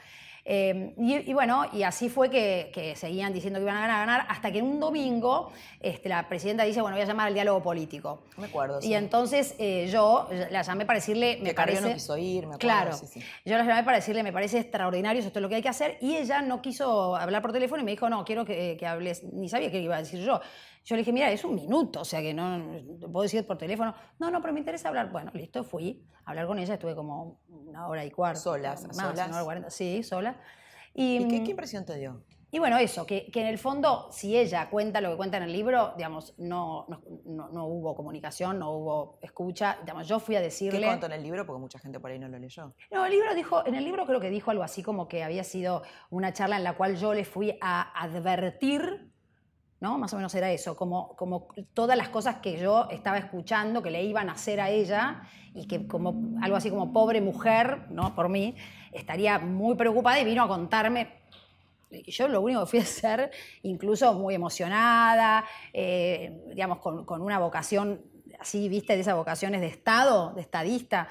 Em, y, bueno, y así fue que, seguían diciendo que iban a ganar, ganar, hasta que en un domingo este, la presidenta dice, bueno, voy a llamar al diálogo político. Me acuerdo. Y entonces eh, yo la llamé para decirle, me parece... no quiso ir, me acuerdo. Claro, yo la llamé para decirle, me parece extraordinario, esto es lo que hay que hacer, y ella no quiso hablar por teléfono y me dijo, no, quiero que, que hables, ni sabía qué iba a decir yo. Yo le dije, mira, es un minuto, o sea que no, puedo decir por teléfono. No, no, pero me interesa hablar. Bueno, listo, fui a hablar con ella, estuve como una hora y cuarto. Solas, más, solas. Una hora cuarenta, sí, sola. ¿Y, qué, impresión te dio? Y bueno, eso, que, en el fondo, si ella cuenta lo que cuenta en el libro, digamos, no, no, no, hubo comunicación, no hubo escucha. Digamos, yo fui a decirle. ¿Qué contó en el libro? Porque mucha gente por ahí no lo leyó. No, el libro dijo, en el libro creo que dijo algo así como que había sido una charla en la cual yo le fui a advertir ¿no? Más o menos era eso, como, como todas las cosas que yo estaba escuchando que le iban a hacer a ella y que como algo así como pobre mujer, ¿no? Por mí, estaría muy preocupada y vino a contarme. Yo lo único que fui a hacer, incluso muy emocionada, eh, digamos, con, con una vocación así, viste, de esas vocaciones de Estado, de estadista,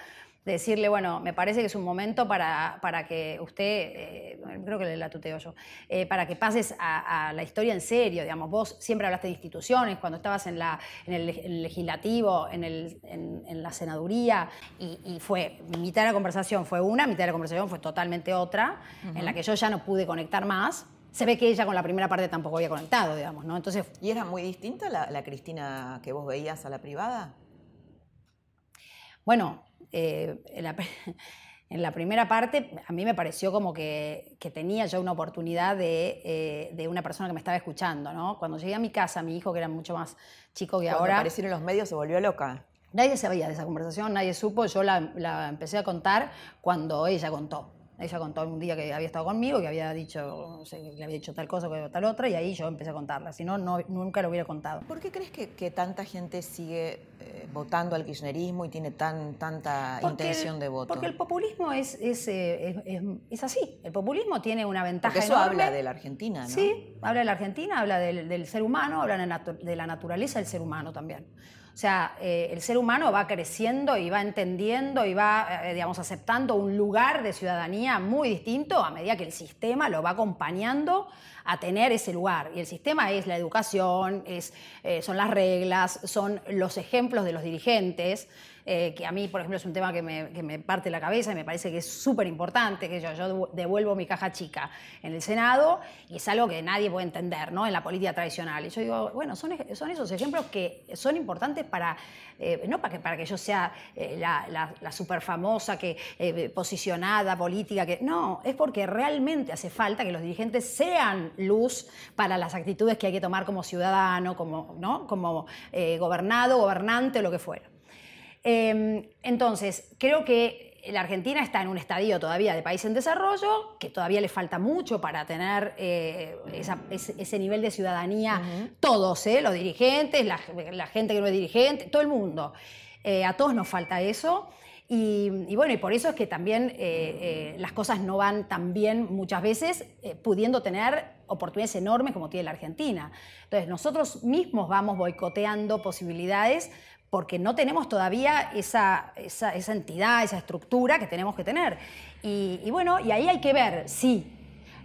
decirle, bueno, me parece que es un momento para, para que usted, eh, creo que la tuteo yo, eh, para que pases a, la historia en serio, digamos, vos siempre hablaste de instituciones, cuando estabas en, la, en el legislativo, en, el, en, la senaduría, y, fue, mitad de la conversación fue una, mitad de la conversación fue totalmente otra, en la que yo ya no pude conectar más, se ve que ella con la primera parte tampoco había conectado, digamos, ¿no? Entonces... ¿Y era muy distinta la, la Cristina que vos veías a la privada? Bueno, eh, en, la, primera parte a mí me pareció como que, tenía yo una oportunidad eh, de, una persona que me estaba escuchando, ¿no? Cuando llegué a mi casa, mi hijo, que era mucho más chico que Cuando ahora... apareció en los medios se volvió loca. Nadie sabía de esa conversación, nadie supo, yo la empecé a contar cuando ella contó. Ella contó un día que había estado conmigo, que había dicho, le había dicho tal cosa o tal otra, y ahí yo empecé a contarla. Si no, nunca lo hubiera contado. ¿Por qué crees que, tanta gente sigue eh, votando al kirchnerismo y tiene tan, tanta intención de voto? Porque el populismo es, es, eh, es, así. El populismo tiene una ventaja porque eso habla de la Argentina, ¿no? Sí, habla de la Argentina, habla del, del ser humano, habla de la naturaleza del ser humano también. O sea, eh, el ser humano va creciendo y va entendiendo y va, eh, digamos, aceptando un lugar de ciudadanía muy distinto a medida que el sistema lo va acompañando a tener ese lugar. Y el sistema es la educación, es, eh, son las reglas, son los ejemplos de los dirigentes. Eh, que a mí, por ejemplo, es un tema que me, parte la cabeza y me parece que es súper importante, que yo, yo, devuelvo mi caja chica en el Senado y es algo que nadie puede entender ¿no? en la política tradicional. Y yo digo, bueno, son, son esos ejemplos que son importantes para, eh, no para que, para que yo sea eh, la, la, super famosa, que, posicionada política, que no, es porque realmente hace falta que los dirigentes sean luz para las actitudes que hay que tomar como ciudadano, como, ¿no? como gobernado, gobernante lo que fuera. Em, entonces, creo que la Argentina está en un estadio todavía de país en desarrollo, que todavía le falta mucho para tener eh, ese, nivel de ciudadanía, todos, ¿eh? los dirigentes, la, gente que no es dirigente, todo el mundo. Eh, a todos nos falta eso. Y, bueno, y por eso es que también las cosas no van tan bien muchas veces, pudiendo tener oportunidades enormes como tiene la Argentina. Entonces, nosotros mismos vamos boicoteando posibilidades porque no tenemos todavía esa, esa, entidad, esa estructura que tenemos que tener. Y, bueno, y ahí hay que ver si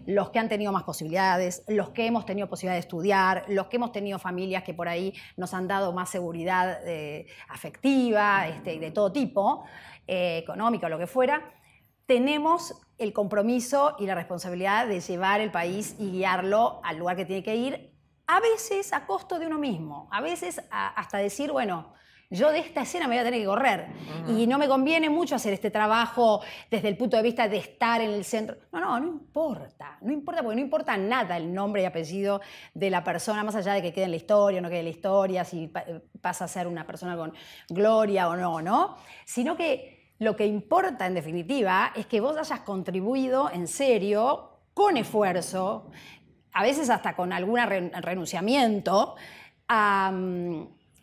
los que han tenido más posibilidades, los que hemos tenido posibilidad de estudiar, los que hemos tenido familias que por ahí nos han dado más seguridad eh, afectiva, este, de todo tipo, eh, económica o lo que fuera, tenemos el compromiso y la responsabilidad de llevar el país y guiarlo al lugar que tiene que ir, a veces a costo de uno mismo, a veces hasta decir, bueno, yo de esta escena me voy a tener que correr. Y no me conviene mucho hacer este trabajo desde el punto de vista de estar en el centro. No, no, no importa. No importa porque no importa nada el nombre y apellido de la persona, más allá de que quede en la historia o no quede en la historia, si pasa a ser una persona con gloria o no, ¿no? Sino que lo que importa en definitiva es que vos hayas contribuido en serio, con esfuerzo, a veces hasta con algún renunciamiento, a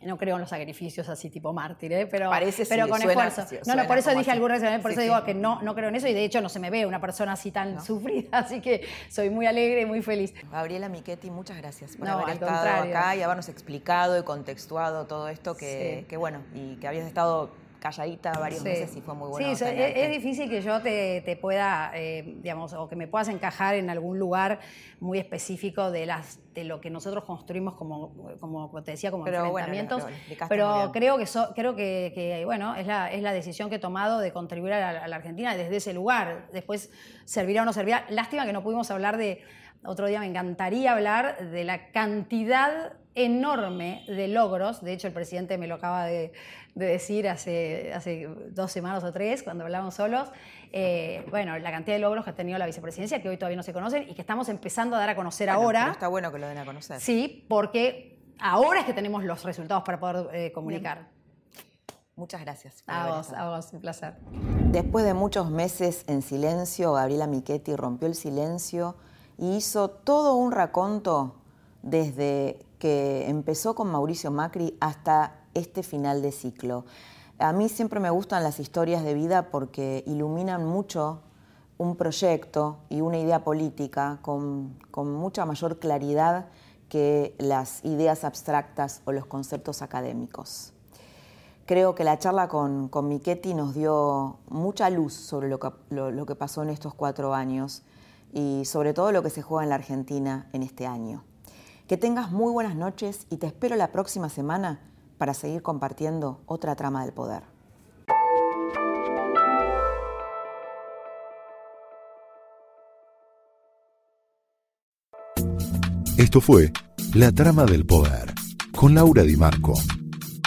no creo en los sacrificios así tipo mártir, ¿eh? pero, pero con esfuerzo. no, no, por eso dije algún por eso digo que no, no creo en eso y de hecho no se me ve una persona así tan sufrida, así que soy muy alegre y muy feliz. Gabriela Michetti, muchas gracias por haber estado acá y habernos explicado y contextuado todo esto que, que bueno, y que habías estado calladita varios meses y fue muy bueno. Sí, es, difícil que yo te, pueda, eh, digamos, o que me puedas encajar en algún lugar muy específico de las de lo que nosotros construimos como, como te decía, como enfrentamientos. pero creo que creo que, bueno, es la, es la decisión que he tomado de contribuir a la, Argentina desde ese lugar. Después servirá o no servirá. Lástima que no pudimos hablar de. Otro día me encantaría hablar de la cantidad enorme de logros. De hecho, el presidente me lo acaba de, de decir hace, hace dos semanas o tres, cuando hablamos solos, eh, bueno, la cantidad de logros que ha tenido la vicepresidencia, que hoy todavía no se conocen y que estamos empezando a dar a conocer ahora. está bueno que lo den a conocer. Sí, porque ahora es que tenemos los resultados para poder eh, comunicar. Muchas gracias. A vos, a vos, un placer. Después de muchos meses en silencio, Gabriela Michetti rompió el silencio y hizo todo un raconto desde que empezó con Mauricio Macri hasta este final de ciclo. A mí siempre me gustan las historias de vida porque iluminan mucho un proyecto y una idea política con, mucha mayor claridad que las ideas abstractas o los conceptos académicos. Creo que la charla con, con Michetti nos dio mucha luz sobre lo que, lo que pasó en estos cuatro años y sobre todo lo que se juega en la Argentina en este año. Que tengas muy buenas noches y te espero la próxima semana para seguir compartiendo otra trama del poder. Esto fue La Trama del Poder con Laura Di Marco,